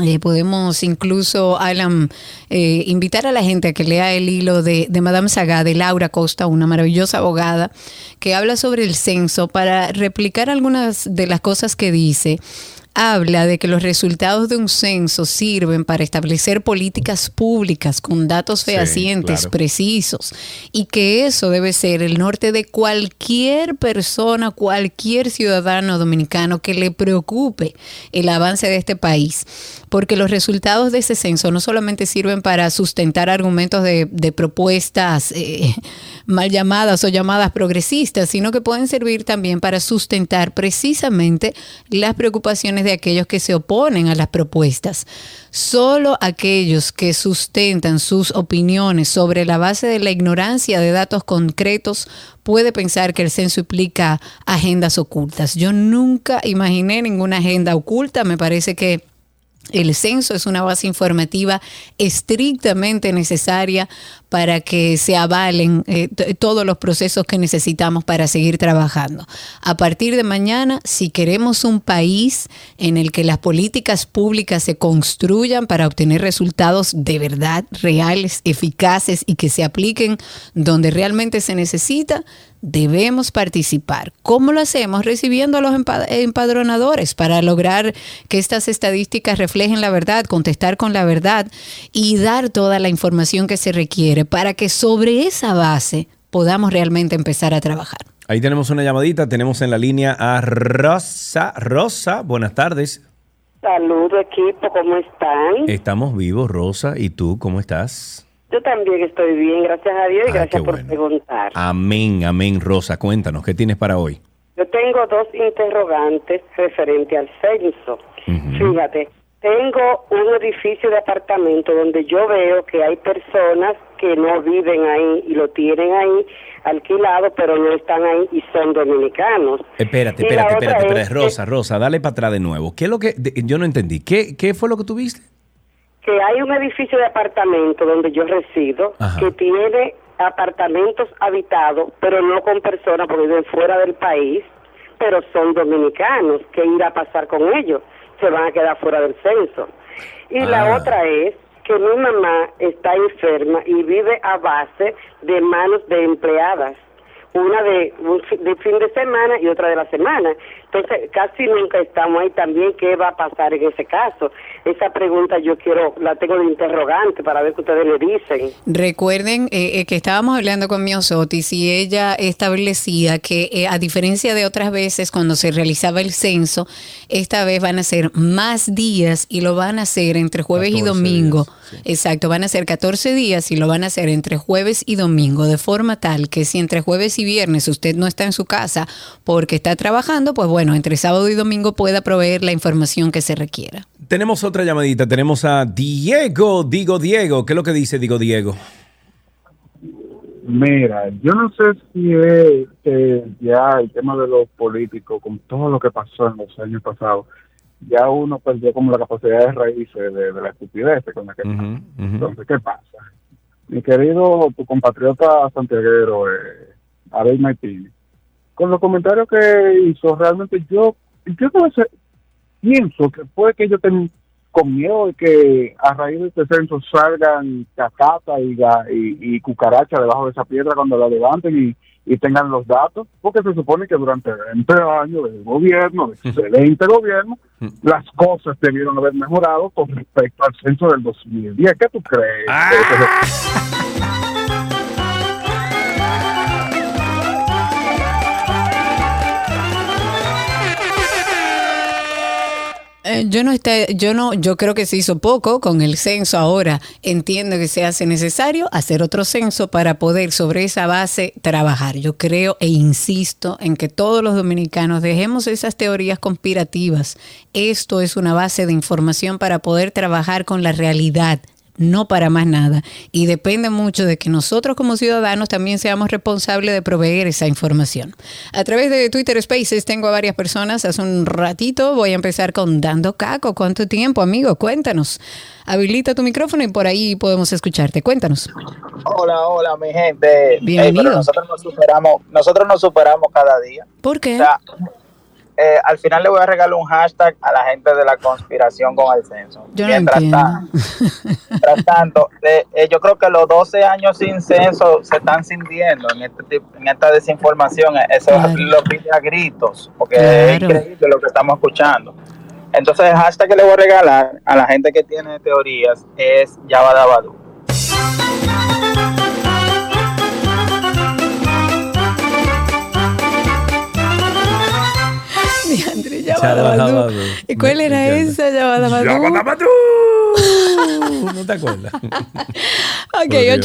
Eh, podemos incluso, Alan, eh, invitar a la gente a que lea el hilo de, de Madame Saga, de Laura Costa, una maravillosa abogada, que habla sobre el censo para replicar algunas de las cosas que dice. Habla de que los resultados de un censo sirven para establecer políticas públicas con datos Sí, fehacientes, claro. precisos, y que eso debe ser el norte de cualquier persona, cualquier ciudadano dominicano que le preocupe el avance de este país, porque los resultados de ese censo no solamente sirven para sustentar argumentos de, de propuestas eh, mal llamadas o llamadas progresistas, sino que pueden servir también para sustentar precisamente las preocupaciones de aquellos que se oponen a las propuestas. Solo aquellos que sustentan sus opiniones sobre la base de la ignorancia de datos concretos puede pensar que el censo implica agendas ocultas. Yo nunca imaginé ninguna agenda oculta, me parece que el censo es una base informativa estrictamente necesaria para que se avalen eh, todos los procesos que necesitamos para seguir trabajando. A partir de mañana, si queremos un país en el que las políticas públicas se construyan para obtener resultados de verdad reales, eficaces y que se apliquen donde realmente se necesita, debemos participar. ¿Cómo lo hacemos? Recibiendo a los empa- empadronadores para lograr que estas estadísticas reflejen la verdad, contestar con la verdad y dar toda la información que se requiere para que sobre esa base podamos realmente empezar a trabajar. Ahí tenemos una llamadita, tenemos en la línea a Rosa. Rosa, buenas tardes. Saludo equipo, ¿cómo están? Estamos vivos, Rosa. ¿Y tú cómo estás? Yo también estoy bien, gracias a Dios y Ah, gracias por bueno. preguntar. Amén, amén, Rosa. Cuéntanos, ¿qué tienes para hoy? Yo tengo dos interrogantes referente al censo. Fíjate, tengo un edificio de apartamento donde yo veo que hay personas que no viven ahí y lo tienen ahí alquilado, pero no están ahí y son dominicanos. Espérate, espérate, espérate, espérate. es Rosa, Rosa, dale para atrás de nuevo. ¿Qué es lo que de- yo no entendí? ¿Qué, qué fue lo que tuviste? que hay un edificio de apartamento donde yo resido Ajá. que tiene apartamentos habitados, pero no con personas porque viven fuera del país, pero son dominicanos. ¿Qué irá a pasar con ellos? Se van a quedar fuera del censo. Y la Ah. otra es que mi mamá está enferma y vive a base de manos de empleadas. Una de, un de fin de semana y otra de la semana. Entonces, casi nunca estamos ahí también. ¿Qué va a pasar en ese caso? Esa pregunta yo quiero, la tengo de interrogante para ver qué ustedes le dicen. Recuerden eh, eh, que estábamos hablando con Miosotis y ella establecía que eh, a diferencia de otras veces cuando se realizaba el censo, esta vez van a ser más días y lo van a hacer entre jueves y 14 Exacto, van a ser 14 días y lo van a hacer entre jueves y domingo, de forma tal que si entre jueves y viernes usted no está en su casa porque está trabajando, pues bueno, entre sábado y domingo pueda proveer la información que se requiera. Tenemos otra llamadita. Tenemos a Diego. Digo Diego. ¿Qué es lo que dice Digo Diego? Mira, yo no sé si es que ya el tema de los políticos, con todo lo que pasó en los años pasados, ya uno perdió como la capacidad de reírse de, de la estupidez con la que está. Entonces, ¿qué pasa? Mi querido, tu compatriota santiaguero, eh, Abel Martínez, con los comentarios que hizo, realmente yo, yo no sé, pienso que fue que yo ten, con miedo de que a raíz de este censo salgan cacata y, y, y cucaracha debajo de esa piedra cuando la levanten y, y tengan los datos, porque se supone que durante 20 años del gobierno, de excelente gobierno, las cosas debieron haber mejorado con respecto al censo del 2010. ¿Qué tú crees? Eh, yo no está, yo no, yo creo que se hizo poco con el censo ahora. Entiendo que se hace necesario hacer otro censo para poder sobre esa base trabajar. Yo creo e insisto en que todos los dominicanos dejemos esas teorías conspirativas. Esto es una base de información para poder trabajar con la realidad no para más nada. Y depende mucho de que nosotros como ciudadanos también seamos responsables de proveer esa información. A través de Twitter Spaces tengo a varias personas. Hace un ratito voy a empezar con Dando Caco. ¿Cuánto tiempo, amigo? Cuéntanos. Habilita tu micrófono y por ahí podemos escucharte. Cuéntanos. Hola, hola, mi gente. Bienvenido. Pero nosotros nos superamos, nosotros nos superamos cada día. ¿Por qué? O sea, eh, al final le voy a regalar un hashtag a la gente de la conspiración con el censo. Yo no mientras, mientras tanto, eh, eh, yo creo que los 12 años sin censo se están sintiendo en, este tipo- en esta desinformación. Eso lo pide a gritos, porque es Claro. increíble lo que estamos escuchando. Entonces, el hashtag que le voy a regalar a la gente que tiene teorías es Yabadabadu. Yabadabadú. ¿Y cuál era esa Yabadabadú? Yabadabadú. ¿No te acuerdas? Ok, Por Dios.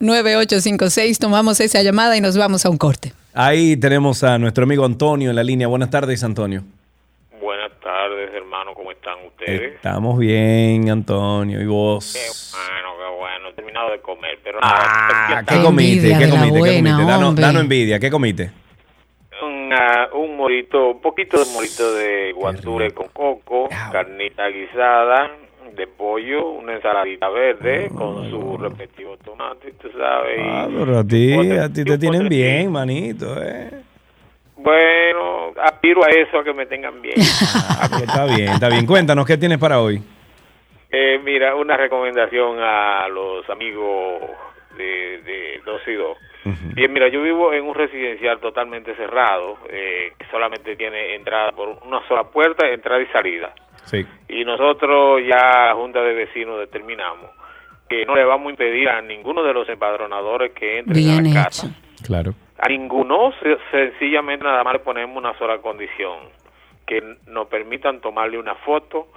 829-236-9856. Tomamos esa llamada y nos vamos a un corte. Ahí tenemos a nuestro amigo Antonio en la línea. Buenas tardes, Antonio. Buenas tardes, hermano, ¿cómo están ustedes? Estamos bien, Antonio. ¿Y vos? Bueno, qué bueno, he terminado de comer, pero Ah, nada, ¿Qué comiste? ¿Qué comiste? ¿Qué comiste? Danos, danos envidia. ¿Qué comiste? Un, un morito, un poquito de morito de guature con coco, carnita guisada de pollo, una ensaladita verde con su respectivo tomate, tú sabes. Ah, pero a ti, a ti te tienen bien, manito, eh. Bueno, aspiro a eso, a que me tengan bien. Ah, pues está bien, está bien. Cuéntanos, ¿qué tienes para hoy? Eh, mira, una recomendación a los amigos de, de 2 y 2. Bien, mira, yo vivo en un residencial totalmente cerrado, eh, que solamente tiene entrada por una sola puerta, entrada y salida. Sí. Y nosotros ya, Junta de Vecinos, determinamos que no le vamos a impedir a ninguno de los empadronadores que entren Bien a la hecho. casa. Claro. A ninguno, se- sencillamente nada más le ponemos una sola condición, que nos permitan tomarle una foto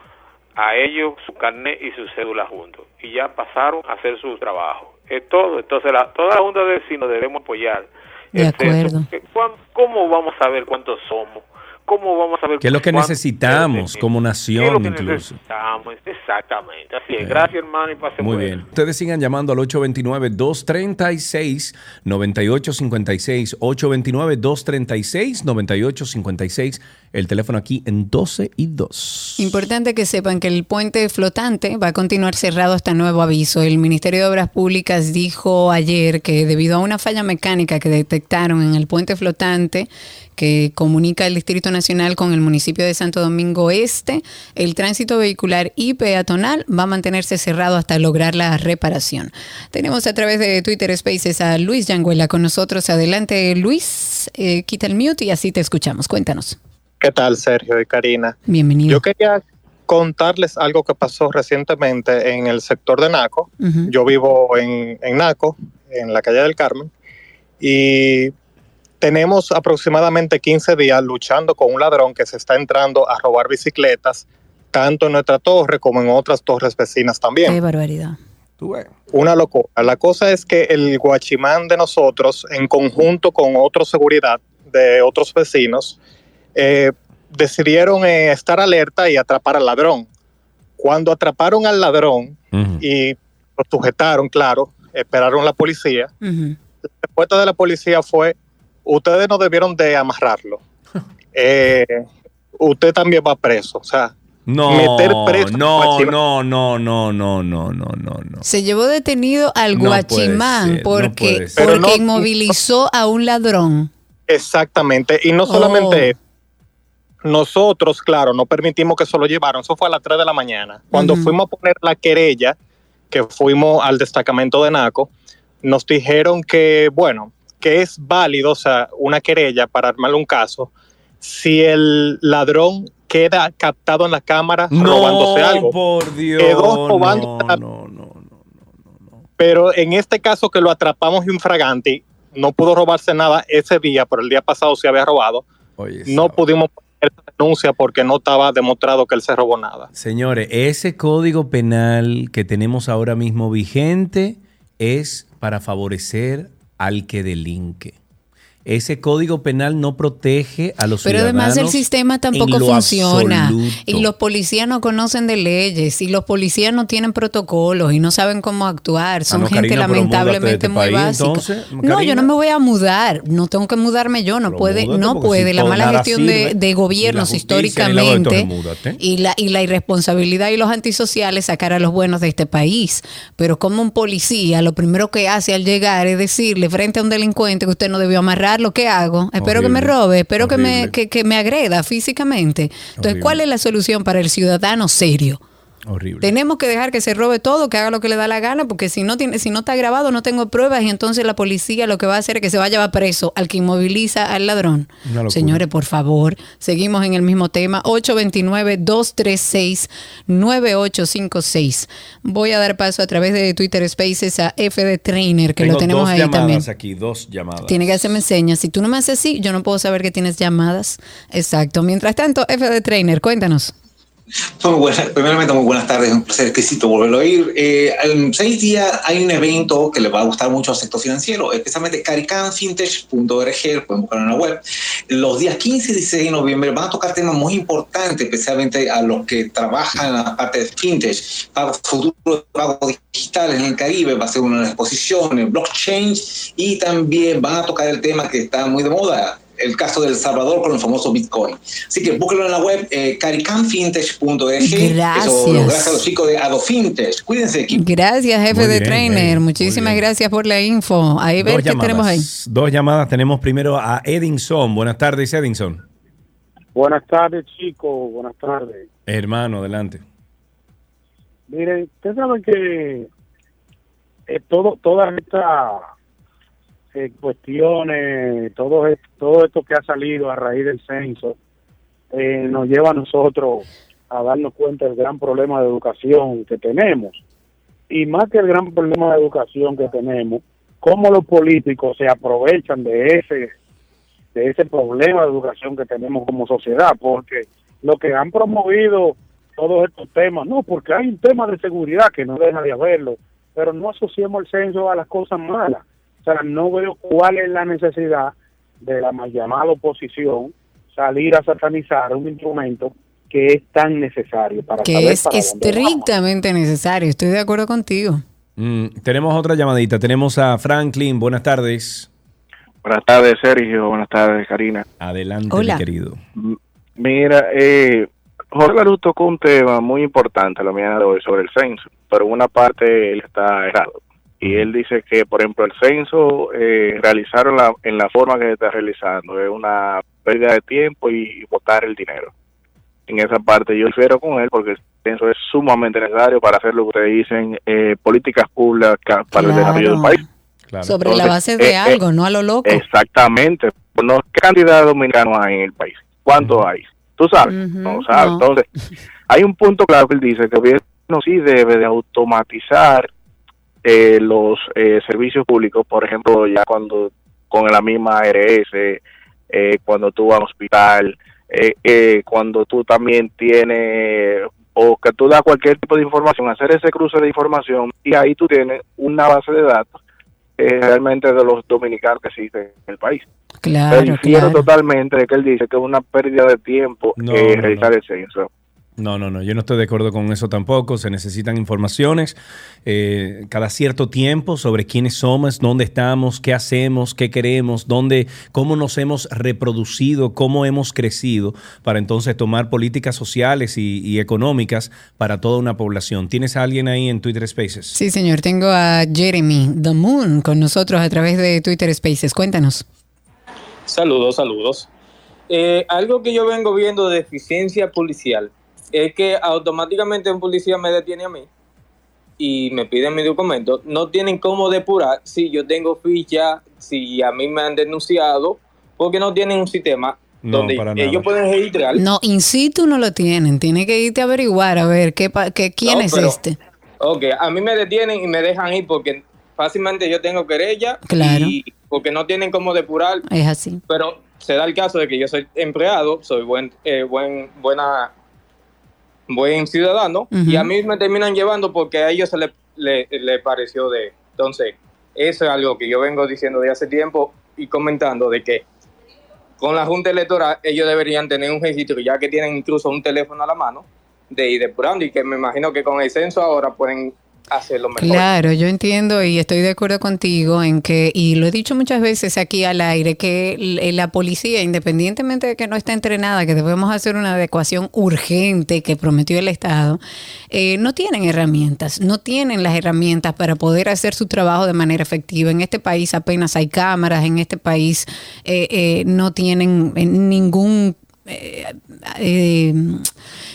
a ellos, su carnet y su cédula juntos. Y ya pasaron a hacer su trabajo. Es todo. Entonces, la, toda la Junta de Vecinos debemos apoyar. De censo. acuerdo. ¿Cómo vamos a ver cuántos somos? ¿Cómo vamos a ver ¿Qué es lo que necesitamos como ¿Qué es lo nación que incluso? necesitamos? Exactamente. Así es. Gracias, hermano, y pase Muy bien. Ustedes sigan llamando al 829-236-9856. 829-236-9856. El teléfono aquí en 12 y 2. Importante que sepan que el puente flotante va a continuar cerrado hasta nuevo aviso. El Ministerio de Obras Públicas dijo ayer que debido a una falla mecánica que detectaron en el puente flotante que comunica el Distrito Nacional con el municipio de Santo Domingo Este, el tránsito vehicular y peatonal va a mantenerse cerrado hasta lograr la reparación. Tenemos a través de Twitter Spaces a Luis Yanguela con nosotros. Adelante, Luis. Eh, quita el mute y así te escuchamos. Cuéntanos. ¿Qué tal, Sergio y Karina? Bienvenido. Yo quería contarles algo que pasó recientemente en el sector de Naco. Yo vivo en, en Naco, en la calle del Carmen, y tenemos aproximadamente 15 días luchando con un ladrón que se está entrando a robar bicicletas, tanto en nuestra torre como en otras torres vecinas también. Qué barbaridad. Una locura. La cosa es que el guachimán de nosotros, en conjunto con otro seguridad de otros vecinos, eh, decidieron eh, estar alerta y atrapar al ladrón. Cuando atraparon al ladrón y lo sujetaron, claro, esperaron la policía, la respuesta de la policía fue, ustedes no debieron de amarrarlo. Eh, usted también va preso. O sea, No, meter preso no, no, no, no, no, no, no, no, no. Se llevó detenido al guachimán ser, no porque, porque Pero inmovilizó a un ladrón. Exactamente. Y no Oh. solamente eso. Nosotros, claro, no permitimos que se lo llevaron. Eso fue a las 3 de la mañana. Cuando fuimos a poner la querella, que fuimos al destacamento de Naco, nos dijeron que, bueno, que es válido, o sea, una querella para armarle un caso, si el ladrón queda captado en la cámara robándose algo. por Dios. Quedó robando no, no, pero en este caso que lo atrapamos infraganti, no pudo robarse nada ese día, pero el día pasado se había robado. no pudimos poner esa denuncia porque no estaba demostrado que él se robó nada. Señores, ese código penal que tenemos ahora mismo vigente es para favorecer al que delinque. Ese código penal no protege a los Pero ciudadanos. además el sistema tampoco funciona. absoluto. Y los policías no conocen de leyes. Y los policías no tienen protocolos y no saben cómo actuar. Son Ah, no, gente Karina, pero lamentablemente muy este país, básica. entonces, no, yo no me voy a mudar. No tengo que mudarme yo. No Pero puede, múdate, no puede. si La mala gestión de, sirve, gobiernos justicia, históricamente y la, y la irresponsabilidad y los antisociales sacar a los buenos de este país. Pero como un policía, lo primero que hace al llegar es decirle frente a un delincuente que usted no debió amarrarlo, ¿qué hago? Espero que me robe, espero que me, que, que me agreda físicamente. Entonces, Horrible. ¿cuál es la solución para el ciudadano serio? Horrible. Tenemos que dejar que se robe todo, que haga lo que le da la gana, porque si no tiene, si no está grabado, no tengo pruebas, y entonces la policía lo que va a hacer es que se va a llevar preso al que inmoviliza al ladrón. Señores, por favor, seguimos en el mismo tema. 829-236-9856. Voy a dar paso a través de Twitter Spaces a FD Trainer, que Tengo lo tenemos dos ahí llamadas también. aquí, dos llamadas. Tiene que hacerme señas. Si tú no me haces así, yo no puedo saber que tienes llamadas. Exacto. Mientras tanto, FD Trainer, cuéntanos. Buenas, primeramente muy buenas tardes, un placer exquisito volverlo a oír. Eh, en seis días hay un evento que le va a gustar mucho al sector financiero, especialmente caricanfintech.org, pueden buscarlo en la web. Los días 15 y 16 de noviembre van a tocar temas muy importantes, especialmente a los que trabajan en la parte de fintech, pagos futuros, pagos digitales en el Caribe, va a ser una de las exposiciones, blockchain, y también van a tocar el tema que está muy de moda, el caso de El Salvador con el famoso Bitcoin. Así que búsquenlo en la web, eh, caricanfintech.org. Eso, Gracias. gracias a los chicos de Adofintech. Cuídense, equipo. Gracias, jefe Muy de bien, trainer. bien, Muchísimas gracias por la info. Ahí ver qué tenemos ahí. Dos llamadas. Tenemos primero a Edinson. Buenas tardes, Edinson. Buenas tardes, chicos. Buenas tardes. Hermano, adelante. Miren, ustedes saben que eh, todo, todas estas eh, cuestiones, todo, todo esto que ha salido a raíz del censo, eh, nos lleva a nosotros a darnos cuenta del gran problema de educación que tenemos. Y más que el gran problema de educación que tenemos, cómo los políticos se aprovechan de ese de ese problema de educación que tenemos como sociedad, porque lo que han promovido todos estos temas, no, porque hay un tema de seguridad que no deja de haberlo, pero no asociemos el censo a las cosas malas. O sea, no veo cuál es la necesidad de la mal llamada oposición salir a satanizar un instrumento que es tan necesario para Que saber es para dónde vamos. estrictamente necesario. Estoy de acuerdo contigo. Mm, tenemos otra llamadita. Tenemos a Franklin. Buenas tardes. Buenas tardes, Sergio. Buenas tardes, Karina. Adelante, Hola. mi querido. Mira, eh, Jorge Larus tocó un tema muy importante la mañana de hoy sobre el censo, pero en una parte él está errado. Y él dice que, por ejemplo, el censo eh, realizarlo en la, en la forma que se está realizando es una pérdida de tiempo y, botar el dinero. En esa parte yo difiero con él porque el censo es sumamente necesario para hacer lo que ustedes dicen, eh, políticas públicas para el desarrollo del país. Sobre la base de eh, algo, no a lo loco. Exactamente. No, ¿Qué cantidad de dominicanos hay en el país? ¿Cuántos hay? Tú sabes, no sabes. no. Entonces, hay un punto claro que él dice que el gobierno sí debe de automatizar eh, los eh, servicios públicos, por ejemplo, ya cuando con la misma ARS, eh, cuando tú vas al hospital, eh, eh, cuando tú también tienes o que tú das cualquier tipo de información, hacer ese cruce de información y ahí tú tienes una base de datos eh, realmente de los dominicanos que existen en el país. Claro, Pero claro. totalmente de que él dice que es una pérdida de tiempo No, eh, no, realizar no. el censo. No, no, no, yo no estoy de acuerdo con eso tampoco. Se necesitan informaciones eh, cada cierto tiempo sobre quiénes somos, dónde estamos, qué hacemos, qué queremos, dónde, cómo nos hemos reproducido, cómo hemos crecido, para entonces tomar políticas sociales y, y económicas para toda una población. ¿Tienes a alguien ahí en Twitter Spaces? Sí, señor. Tengo a Jeremy The Moon con nosotros a través de Twitter Spaces. Cuéntanos. Saludos, saludos. Eh, algo que yo vengo viendo de eficiencia policial es que automáticamente un policía me detiene a mí y me piden mi documento. No tienen cómo depurar si yo tengo ficha, si a mí me han denunciado, porque no tienen un sistema No, donde ellos pueden registrar. No, in situ no lo tienen. Tiene que irte a averiguar a ver qué, pa- qué- quién No, es pero- este. Ok, a mí me detienen y me dejan ir porque fácilmente yo tengo querella Claro. y porque no tienen cómo depurar Es así. pero se da el caso de que yo soy empleado, soy buen, eh, buen, buena, buen ciudadano, y a mí me terminan llevando porque a ellos se le, le, le pareció de. Entonces, eso es algo que yo vengo diciendo de hace tiempo y comentando de que con la Junta Electoral ellos deberían tener un registro, ya que tienen incluso un teléfono a la mano, de ir depurando y que me imagino que con el censo ahora pueden hacerlo mejor. Claro, yo entiendo y estoy de acuerdo contigo en que, y lo he dicho muchas veces aquí al aire, que l- la policía, independientemente de que no esté entrenada, que debemos hacer una adecuación urgente que prometió el Estado, eh, no tienen herramientas, no tienen las herramientas para poder hacer su trabajo de manera efectiva. En este país apenas hay cámaras, en este país eh, eh, no tienen eh, ningún... eh, eh,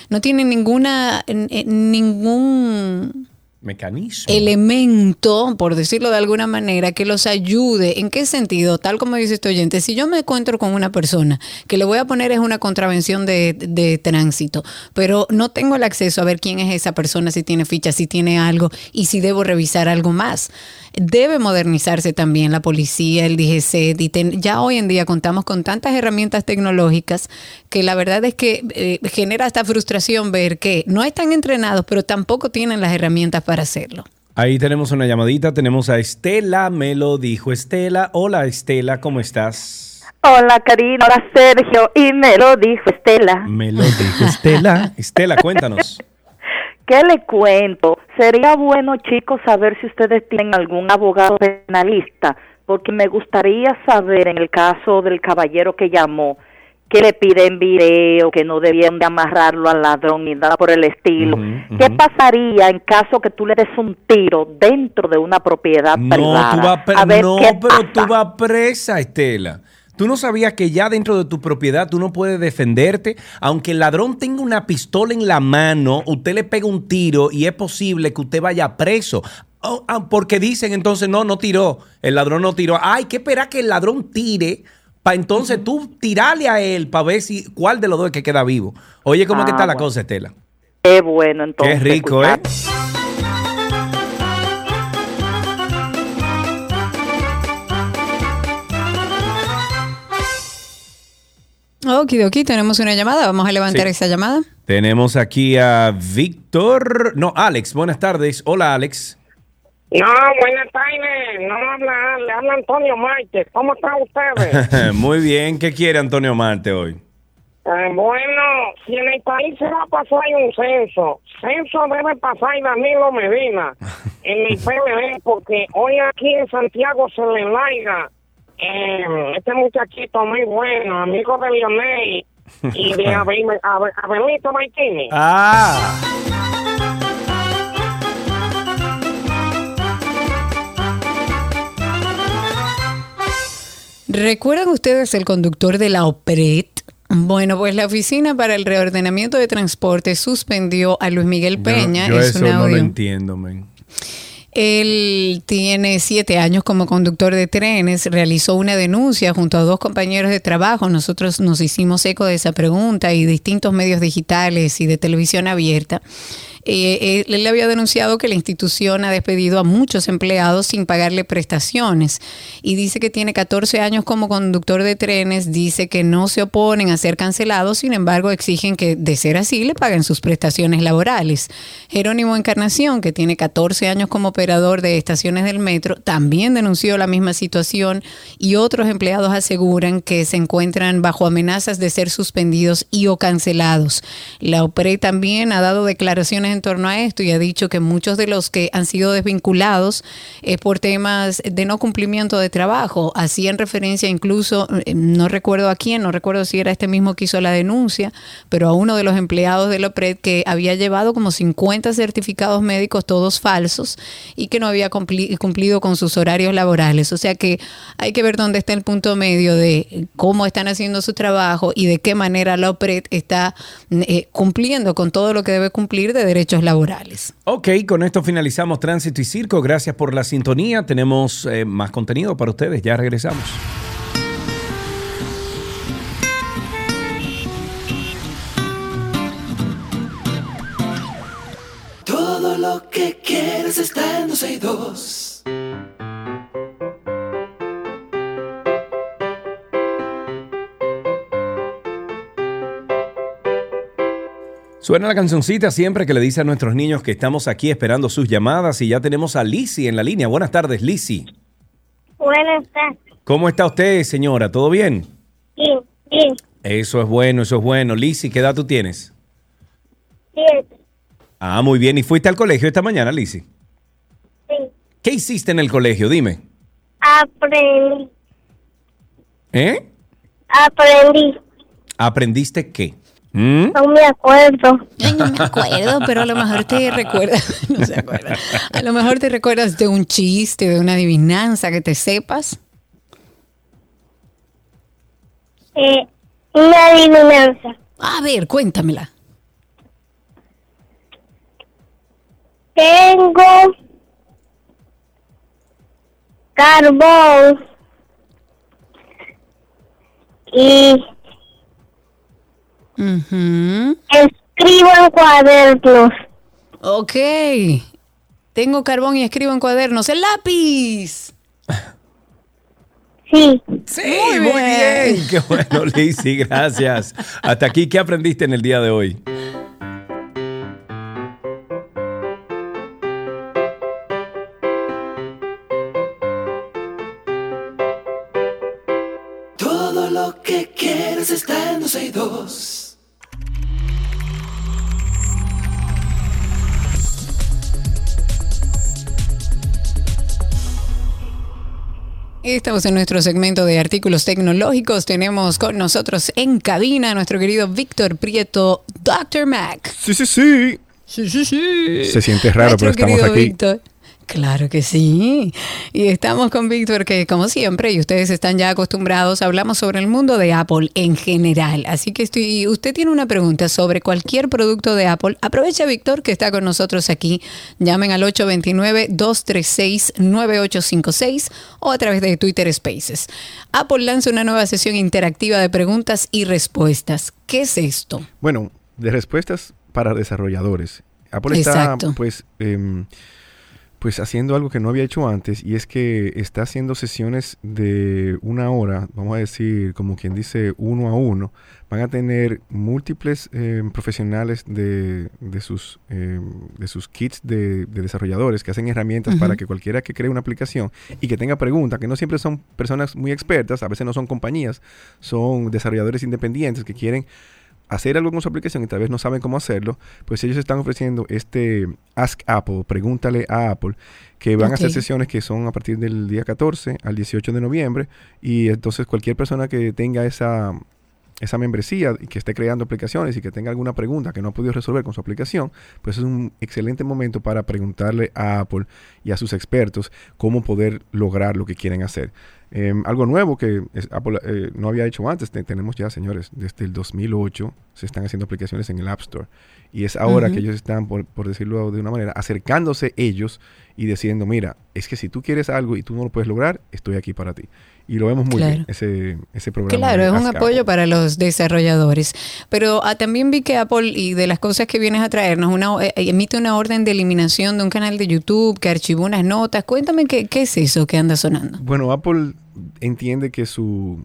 no tienen ninguna eh, ningún Mecanismo. elemento, por decirlo de alguna manera, que los ayude. ¿En qué sentido? Tal como dice este oyente, si yo me encuentro con una persona que le voy a poner es una contravención de, de tránsito, pero no tengo el acceso a ver quién es esa persona, si tiene ficha, si tiene algo y si debo revisar algo más. Debe modernizarse también la policía, el DGC. Y ten- ya hoy en día contamos con tantas herramientas tecnológicas que la verdad es que eh, genera esta frustración ver que no están entrenados, pero tampoco tienen las herramientas para hacerlo. Ahí tenemos una llamadita, tenemos a Estela, me lo dijo Estela. Hola Estela, ¿cómo estás? Hola Karina, hola Sergio, y me lo dijo Estela. Me lo dijo Estela. Estela, cuéntanos. ¿Qué le cuento? Sería bueno chicos saber si ustedes tienen algún abogado penalista, porque me gustaría saber en el caso del caballero que llamó, que le piden video, que no debían de amarrarlo al ladrón ni nada por el estilo. ¿Qué pasaría en caso que tú le des un tiro dentro de una propiedad No, privada? tú vas pre- A ver no, qué pero tú vas presa, Estela. Tú no sabías que ya dentro de tu propiedad tú no puedes defenderte. Aunque el ladrón tenga una pistola en la mano, usted le pega un tiro y es posible que usted vaya preso. Oh, ah, porque dicen entonces, no, no tiró. El ladrón no tiró. Hay que esperar que el ladrón tire para entonces tú tirarle a él para ver si cuál de los dos es que queda vivo. Oye, ¿cómo que Ah, está la cosa, Estela? Qué bueno entonces. Qué rico, ¿eh? Okidoki, tenemos una llamada. Vamos a levantar Sí. esa llamada. Tenemos aquí a Víctor. No, Alex. Buenas tardes. Hola, Alex. No, buenas tardes. No habla, le habla Antonio Márquez. ¿Cómo están ustedes? Muy bien. ¿Qué quiere Antonio Marte hoy? Eh, bueno, si en el país se va a pasar un censo, censo debe pasar Danilo Medina en el PLD, porque hoy aquí en Santiago se le laiga eh, este muchachito muy bueno, amigo de Lionel y de Abel, Abel- Abelito Martínez. Ah. ¿Recuerdan ustedes el conductor de la OPRET? Bueno, pues la Oficina para el Reordenamiento de Transporte suspendió a Luis Miguel Peña. Yo, yo es eso un no lo entiendo, men. Él tiene siete años como conductor de trenes, realizó una denuncia junto a dos compañeros de trabajo. Nosotros nos hicimos eco de esa pregunta y distintos medios digitales y de televisión abierta. Eh, él, él había denunciado que la institución ha despedido a muchos empleados sin pagarle prestaciones y dice que tiene 14 años como conductor de trenes, dice que no se oponen a ser cancelados, sin embargo exigen que de ser así le paguen sus prestaciones laborales. Jerónimo Encarnación, que tiene 14 años como operador de estaciones del metro, también denunció la misma situación y otros empleados aseguran que se encuentran bajo amenazas de ser suspendidos y o cancelados. La OPRE también ha dado declaraciones en torno a esto y ha dicho que muchos de los que han sido desvinculados es por temas de no cumplimiento de trabajo. Hacían referencia incluso, eh, no recuerdo a quién, no recuerdo si era este mismo que hizo la denuncia, pero a uno de los empleados de la OPRED que había llevado como 50 certificados médicos, todos falsos, y que no había cumpli- cumplido con sus horarios laborales. O sea que hay que ver dónde está el punto medio de cómo están haciendo su trabajo y de qué manera la OPRED está eh, cumpliendo con todo lo que debe cumplir de derechos laborales. Ok, con esto finalizamos Tránsito y Circo. Gracias por la sintonía. Tenemos eh, más contenido para ustedes. Ya regresamos. Todo lo que quieres está en 262. Suena la cancioncita siempre que le dice a nuestros niños que estamos aquí esperando sus llamadas y ya tenemos a Lisi en la línea. Buenas tardes, Lisi. Buenas tardes. ¿Cómo está usted, señora? ¿Todo bien? Bien, bien, Eso es bueno, eso es bueno. Lisi, ¿qué edad tú tienes? bien, Ah, muy bien. ¿Y fuiste al colegio esta mañana, Lisi? sí. ¿Qué hiciste en el colegio? Dime. Aprendí, ¿Eh? aprendí. ¿Aprendiste qué? ¿Mm? No me acuerdo. Ay, no me acuerdo, pero a lo mejor te recuerdas, no se acuerda. A lo mejor te recuerdas de un chiste, de una adivinanza que te sepas. Eh, una adivinanza. A ver, cuéntamela. Tengo carbón y Escribo en cuadernos. Ok. Tengo carbón y escribo en cuadernos. ¡El lápiz! Sí. Sí, muy bien. Qué bueno, Lisi, gracias. Hasta aquí, ¿qué aprendiste en el día de hoy? Estamos en nuestro segmento de artículos tecnológicos. Tenemos con nosotros en cabina a nuestro querido Víctor Prieto, Dr. Mac. Sí, sí, sí. Sí, sí, sí. Se siente raro, Nuestro pero estamos aquí. Víctor. Claro que sí. Y estamos con Víctor, que como siempre, y ustedes están ya acostumbrados, hablamos sobre el mundo de Apple en general. Así que estoy, usted tiene una pregunta sobre cualquier producto de Apple. Aprovecha, Víctor, que está con nosotros aquí. Llamen al 829-236-9856 o a través de Twitter Spaces. Apple lanza una nueva sesión interactiva de preguntas y respuestas. ¿Qué es esto? Bueno, de respuestas para desarrolladores. Apple Exacto. está, pues, em, pues haciendo algo que no había hecho antes y es que está haciendo sesiones de una hora, vamos a decir, como quien dice, uno a uno. Van a tener múltiples eh, profesionales de, de sus, eh, de sus kits de, de desarrolladores que hacen herramientas para que cualquiera que cree una aplicación y que tenga preguntas, que no siempre son personas muy expertas, a veces no son compañías, son desarrolladores independientes que quieren hacer algo con su aplicación y tal vez no saben cómo hacerlo, pues ellos están ofreciendo este Ask Apple, pregúntale a Apple, que van a hacer sesiones que son a partir del día 14 al 18 de noviembre y entonces cualquier persona que tenga esa esa membresía y que esté creando aplicaciones y que tenga alguna pregunta que no ha podido resolver con su aplicación, pues es un excelente momento para preguntarle a Apple y a sus expertos cómo poder lograr lo que quieren hacer. Em, algo nuevo que Apple eh, no había hecho antes, te- tenemos ya, señores, desde el 2008 se están haciendo aplicaciones en el App Store. Y es ahora que ellos están, por, por decirlo de una manera, acercándose ellos y diciendo, mira, es que si tú quieres algo y tú no lo puedes lograr, estoy aquí para ti. Y lo vemos muy Claro. bien, ese, ese programa. Claro, es un Ask apoyo Apple. para los desarrolladores. Pero ah, también vi que Apple, y de las cosas que vienes a traernos, una, eh, emite una orden de eliminación de un canal de YouTube que archivó unas notas. Cuéntame qué, qué es eso que anda sonando. Bueno, Apple entiende que su,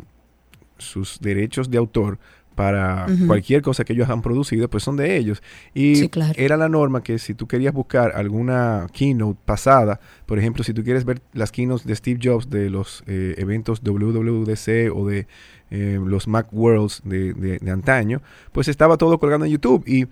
sus derechos de autor para cualquier cosa que ellos han producido, pues son de ellos. Y Sí, claro. era la norma que si tú querías buscar alguna keynote pasada, por ejemplo, si tú quieres ver las keynotes de Steve Jobs de los eh, eventos WWDC o de eh, los Mac Worlds de, de- de antaño, pues estaba todo colgado en YouTube. Y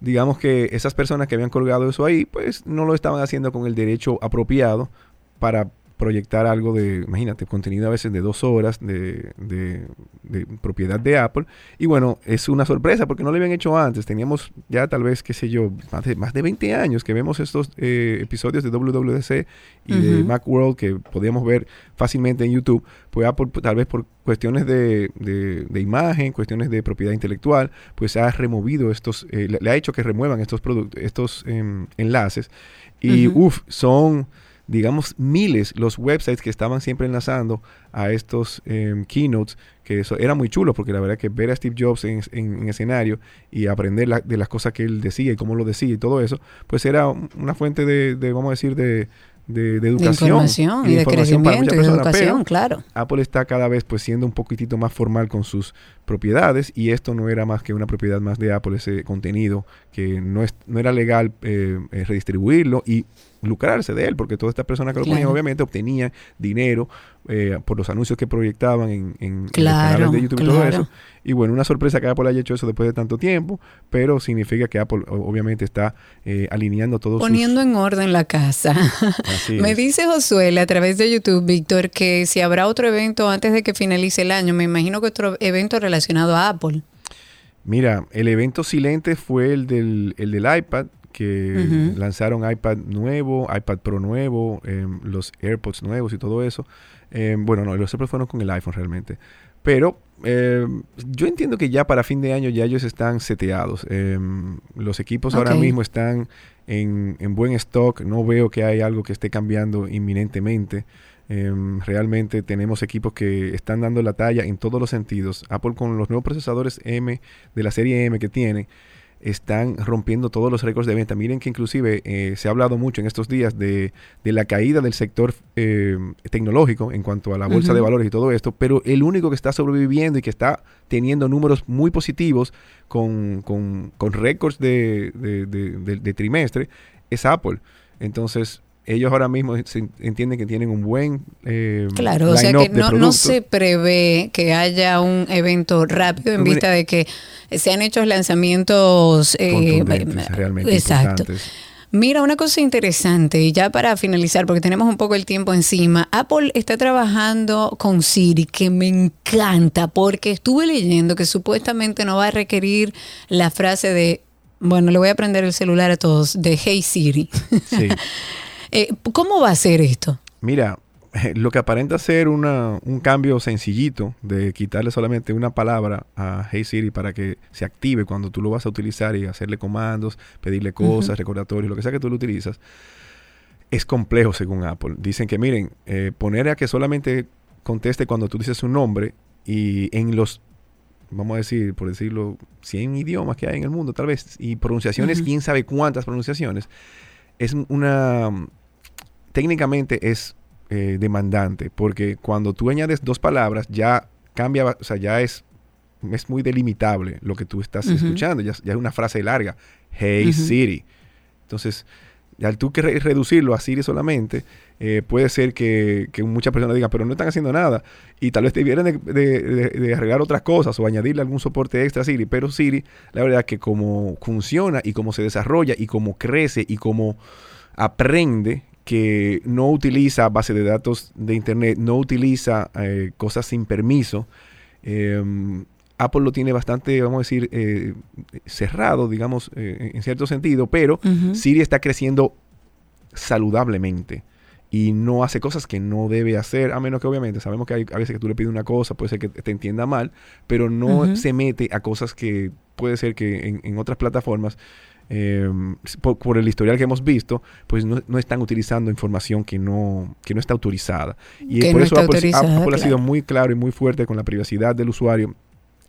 digamos que esas personas que habían colgado eso ahí, pues no lo estaban haciendo con el derecho apropiado para proyectar algo de, imagínate, contenido a veces de dos horas de, de- de propiedad de Apple. Y bueno, es una sorpresa porque no lo habían hecho antes. Teníamos ya tal vez, qué sé yo, más de, más de 20 años que vemos estos eh, episodios de WWDC y de Ujú. Macworld que podíamos ver fácilmente en YouTube. Pues Apple, tal vez por cuestiones de, de- de imagen, cuestiones de propiedad intelectual, pues ha removido estos, eh, le, le ha hecho que remuevan estos, estos em, enlaces. Y Ujú. uff, son digamos, miles los websites que estaban siempre enlazando a estos em, keynotes, que eso era muy chulo, porque la verdad que ver a Steve Jobs en, en- en escenario y aprender la- de las cosas que él decía y cómo lo decía y todo eso, pues era un- una fuente de, de, vamos a decir, de, de, de educación. información y de información para crecimiento y de educación, pero claro. Apple está cada vez pues siendo un poquitito más formal con sus propiedades y esto no era más que una propiedad más de Apple, ese contenido que no, es, no era legal eh, eh, redistribuirlo y lucrarse de él, porque todas estas personas que lo ponían Claro. obviamente obtenían dinero eh, por los anuncios que proyectaban en, en- en los Claro, canales de YouTube y todo eso. Y bueno, una sorpresa que Apple haya hecho eso después de tanto tiempo, pero significa que Apple obviamente está eh, alineando todos sus... Poniendo en orden la casa. Me dice Josué a través de YouTube, Víctor, que si habrá otro evento antes de que finalice el año, me imagino que otro evento relacionado a Apple. Mira, el evento silente fue el del, el del iPad, que lanzaron iPad nuevo, iPad Pro nuevo, em, los AirPods nuevos y todo eso. Em, bueno, no, los AirPods fueron con el iPhone realmente. Pero em, yo entiendo que ya para fin de año ya ellos están seteados. Los equipos ahora mismo están en, en buen stock. No veo que hay algo que esté cambiando inminentemente. Em, realmente tenemos equipos que están dando la talla en todos los sentidos. Apple con los nuevos procesadores M de la serie M que tiene están rompiendo todos los récords de venta. Miren que inclusive eh, se ha hablado mucho en estos días de, de la caída del sector eh, tecnológico en cuanto a la bolsa de valores y todo esto, pero el único que está sobreviviendo y que está teniendo números muy positivos con, con- con récords de, de- de- de- de trimestre es Apple. Entonces, ellos ahora mismo se entienden que tienen un buen eh, Claro, o sea que no, no se prevé que haya un evento rápido en Mire- vista de que se han hecho lanzamientos eh, Contundentes, realmente exacto. importantes. Mira, una cosa interesante, y ya para finalizar, porque tenemos un poco el tiempo encima, Apple está trabajando con Siri, que me encanta, porque estuve leyendo que supuestamente no va a requerir la frase de, bueno, le voy a prender el celular a todos, de Hey Siri. Sí. Eh, ¿Cómo va a ser esto? Mira, lo que aparenta ser una, un cambio sencillito de quitarle solamente una palabra a Hey Siri para que se active cuando tú lo vas a utilizar y hacerle comandos, pedirle cosas, recordatorios, lo que sea que tú lo utilizas, es complejo según Apple. Dicen que miren, eh, poner a que solamente conteste cuando tú dices un nombre y en los, vamos a decir, por decirlo, 100 idiomas que hay en el mundo tal vez, y pronunciaciones, quién sabe cuántas pronunciaciones, es una técnicamente es eh, demandante, porque cuando tú añades dos palabras, ya cambia, o sea, ya es, es muy delimitable lo que tú estás escuchando, ya, ya es una frase larga. Hey Ujú. Siri. Entonces, al tú que re- reducirlo a Siri solamente, eh, puede ser que, muchas personas digan, pero no están haciendo nada. Y tal vez debieran de, de- de- de arreglar otras cosas o añadirle algún soporte extra a Siri. Pero Siri, la verdad que como funciona y como se desarrolla y como crece y como aprende que no utiliza base de datos de internet, no utiliza eh, cosas sin permiso, eh, Apple lo tiene bastante, vamos a decir, eh, cerrado, digamos, eh, en cierto sentido, pero Ujú. Siri está creciendo saludablemente y no hace cosas que no debe hacer, a menos que obviamente sabemos que hay a veces que tú le pides una cosa, puede ser que te entienda mal, pero no se mete a cosas que puede ser que en, en otras plataformas, eh, por, por el historial que hemos visto, pues no, no están utilizando información que no, que no está autorizada. Y Que por no eso Apple, ha sido muy claro y muy fuerte con la privacidad del usuario,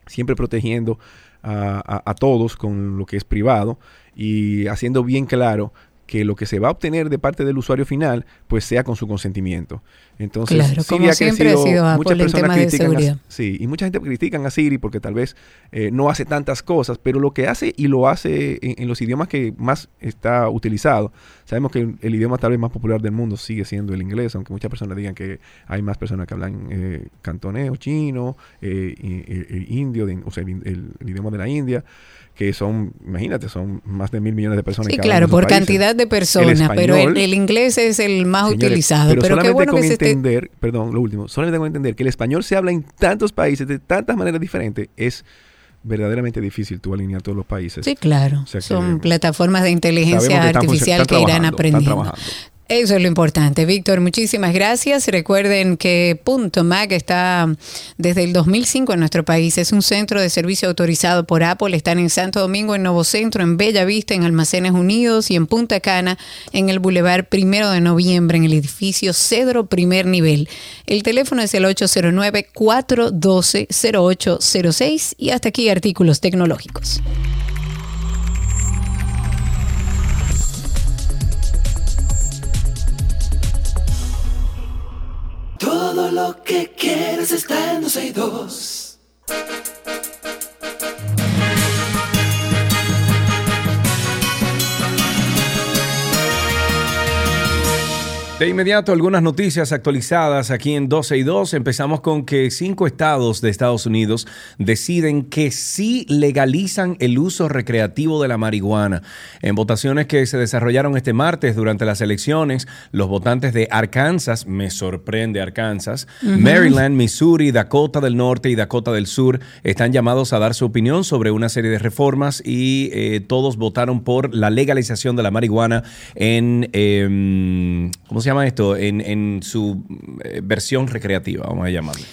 siempre protegiendo a, a- todos con lo que es privado y haciendo bien claro que lo que se va a obtener de parte del usuario final, pues sea con su consentimiento. Entonces, Claro, Siri como ha siempre ha crecido, sido Apple muchas en personas de critican a- seguridad. sí, y mucha gente critican a Siri porque tal vez eh, no hace tantas cosas, pero lo que hace y lo hace en, en los idiomas que más está utilizado. Sabemos que el, idioma tal vez más popular del mundo sigue siendo el inglés, aunque muchas personas digan que hay más personas que hablan eh, cantonés o chino, eh, y- y indio, de- o sea, el, el- el idioma de la India, que son, imagínate, son más de mil millones de personas. Sí, claro, por países. cantidad de El personas, pero el, español, el inglés es el más Señores, utilizado. Pero, Pero, qué solamente bueno con que entender, perdón, lo último, solamente con entender que el español se habla en tantos países de tantas maneras diferentes, es verdaderamente difícil tú alinear todos los países. Sí, claro. O sea que Son plataformas de inteligencia que artificial que irán aprendiendo. Eso es lo importante. Víctor, muchísimas gracias. Recuerden que Punto Mac está desde el 2005 en nuestro país. Es un centro de servicio autorizado por Apple. Están en Santo Domingo, en Nuevo Centro, en Bella Vista, en Almacenes Unidos y en Punta Cana, en el Boulevard Primero de Noviembre, en el edificio Cedro Primer Nivel. El teléfono es el 809-412-0806 y hasta aquí artículos tecnológicos. Todo lo que quieres está en 262. De inmediato, algunas noticias actualizadas aquí en 12 y 2. Empezamos con que cinco estados de Estados Unidos deciden que sí legalizan el uso recreativo de la marihuana. En votaciones que se desarrollaron este martes durante las elecciones, los votantes de Arkansas, me sorprende Arkansas. Maryland, Missouri, Dakota del Norte y Dakota del Sur están llamados a dar su opinión sobre una serie de reformas y eh, todos votaron por la legalización de la marihuana en, em, ¿cómo se llama esto? En, en su eh, versión recreativa, vamos a llamarlo.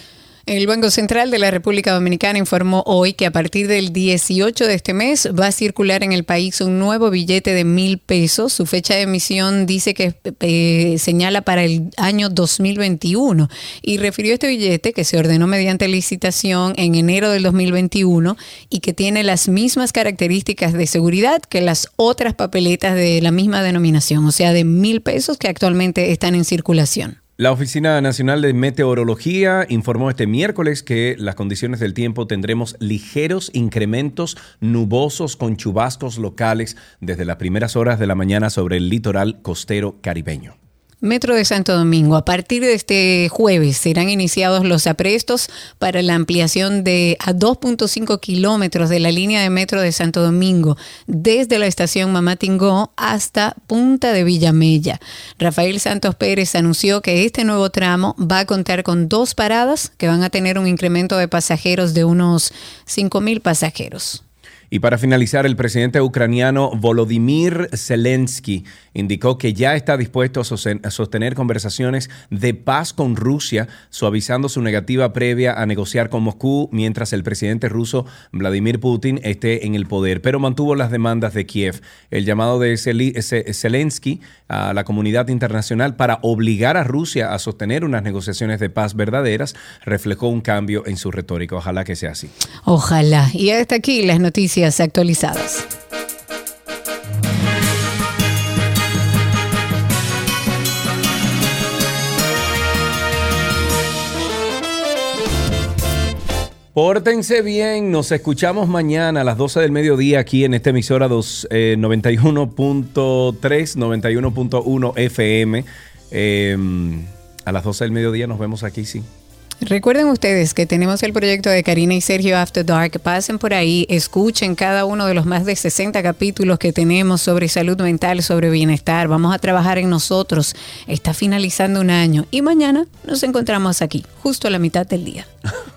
El Banco Central de la República Dominicana informó hoy que a partir del 18 de este mes va a circular en el país un nuevo billete de mil pesos. Su fecha de emisión dice que eh, señala para el año 2021 y refirió este billete que se ordenó mediante licitación en enero del 2021 y que tiene las mismas características de seguridad que las otras papeletas de la misma denominación, o sea, de mil pesos que actualmente están en circulación. La Oficina Nacional de Meteorología informó este miércoles que las condiciones del tiempo tendremos ligeros incrementos nubosos con chubascos locales desde las primeras horas de la mañana sobre el litoral costero caribeño. Metro de Santo Domingo. A partir de este jueves serán iniciados los aprestos para la ampliación de a 2.5 kilómetros de la línea de Metro de Santo Domingo desde la estación Mamatingó hasta Punta de Villamella. Rafael Santos Pérez anunció que este nuevo tramo va a contar con dos paradas que van a tener un incremento de pasajeros de unos 5 mil pasajeros. Y para finalizar, el presidente ucraniano Volodymyr Zelensky indicó que ya está dispuesto a sosten- a sostener conversaciones de paz con Rusia, suavizando su negativa previa a negociar con Moscú mientras el presidente ruso Vladimir Putin esté en el poder, pero mantuvo las demandas de Kiev. El llamado de Zelensky a la comunidad internacional para obligar a Rusia a sostener unas negociaciones de paz verdaderas reflejó un cambio en su retórica. Ojalá que sea así. Ojalá. Y hasta aquí las noticias noticias actualizadas. Pórtense bien, nos escuchamos mañana a las 12 del mediodía aquí en esta emisora 91.3, 91.1 FM. Eh, em, a las 12 del mediodía nos vemos aquí, sí. Recuerden ustedes que tenemos el proyecto de Karina y Sergio After Dark. Pasen por ahí, escuchen cada uno de los más de 60 capítulos que tenemos sobre salud mental, sobre bienestar. Vamos a trabajar en nosotros. Está finalizando un año y mañana nos encontramos aquí, justo a la mitad del día.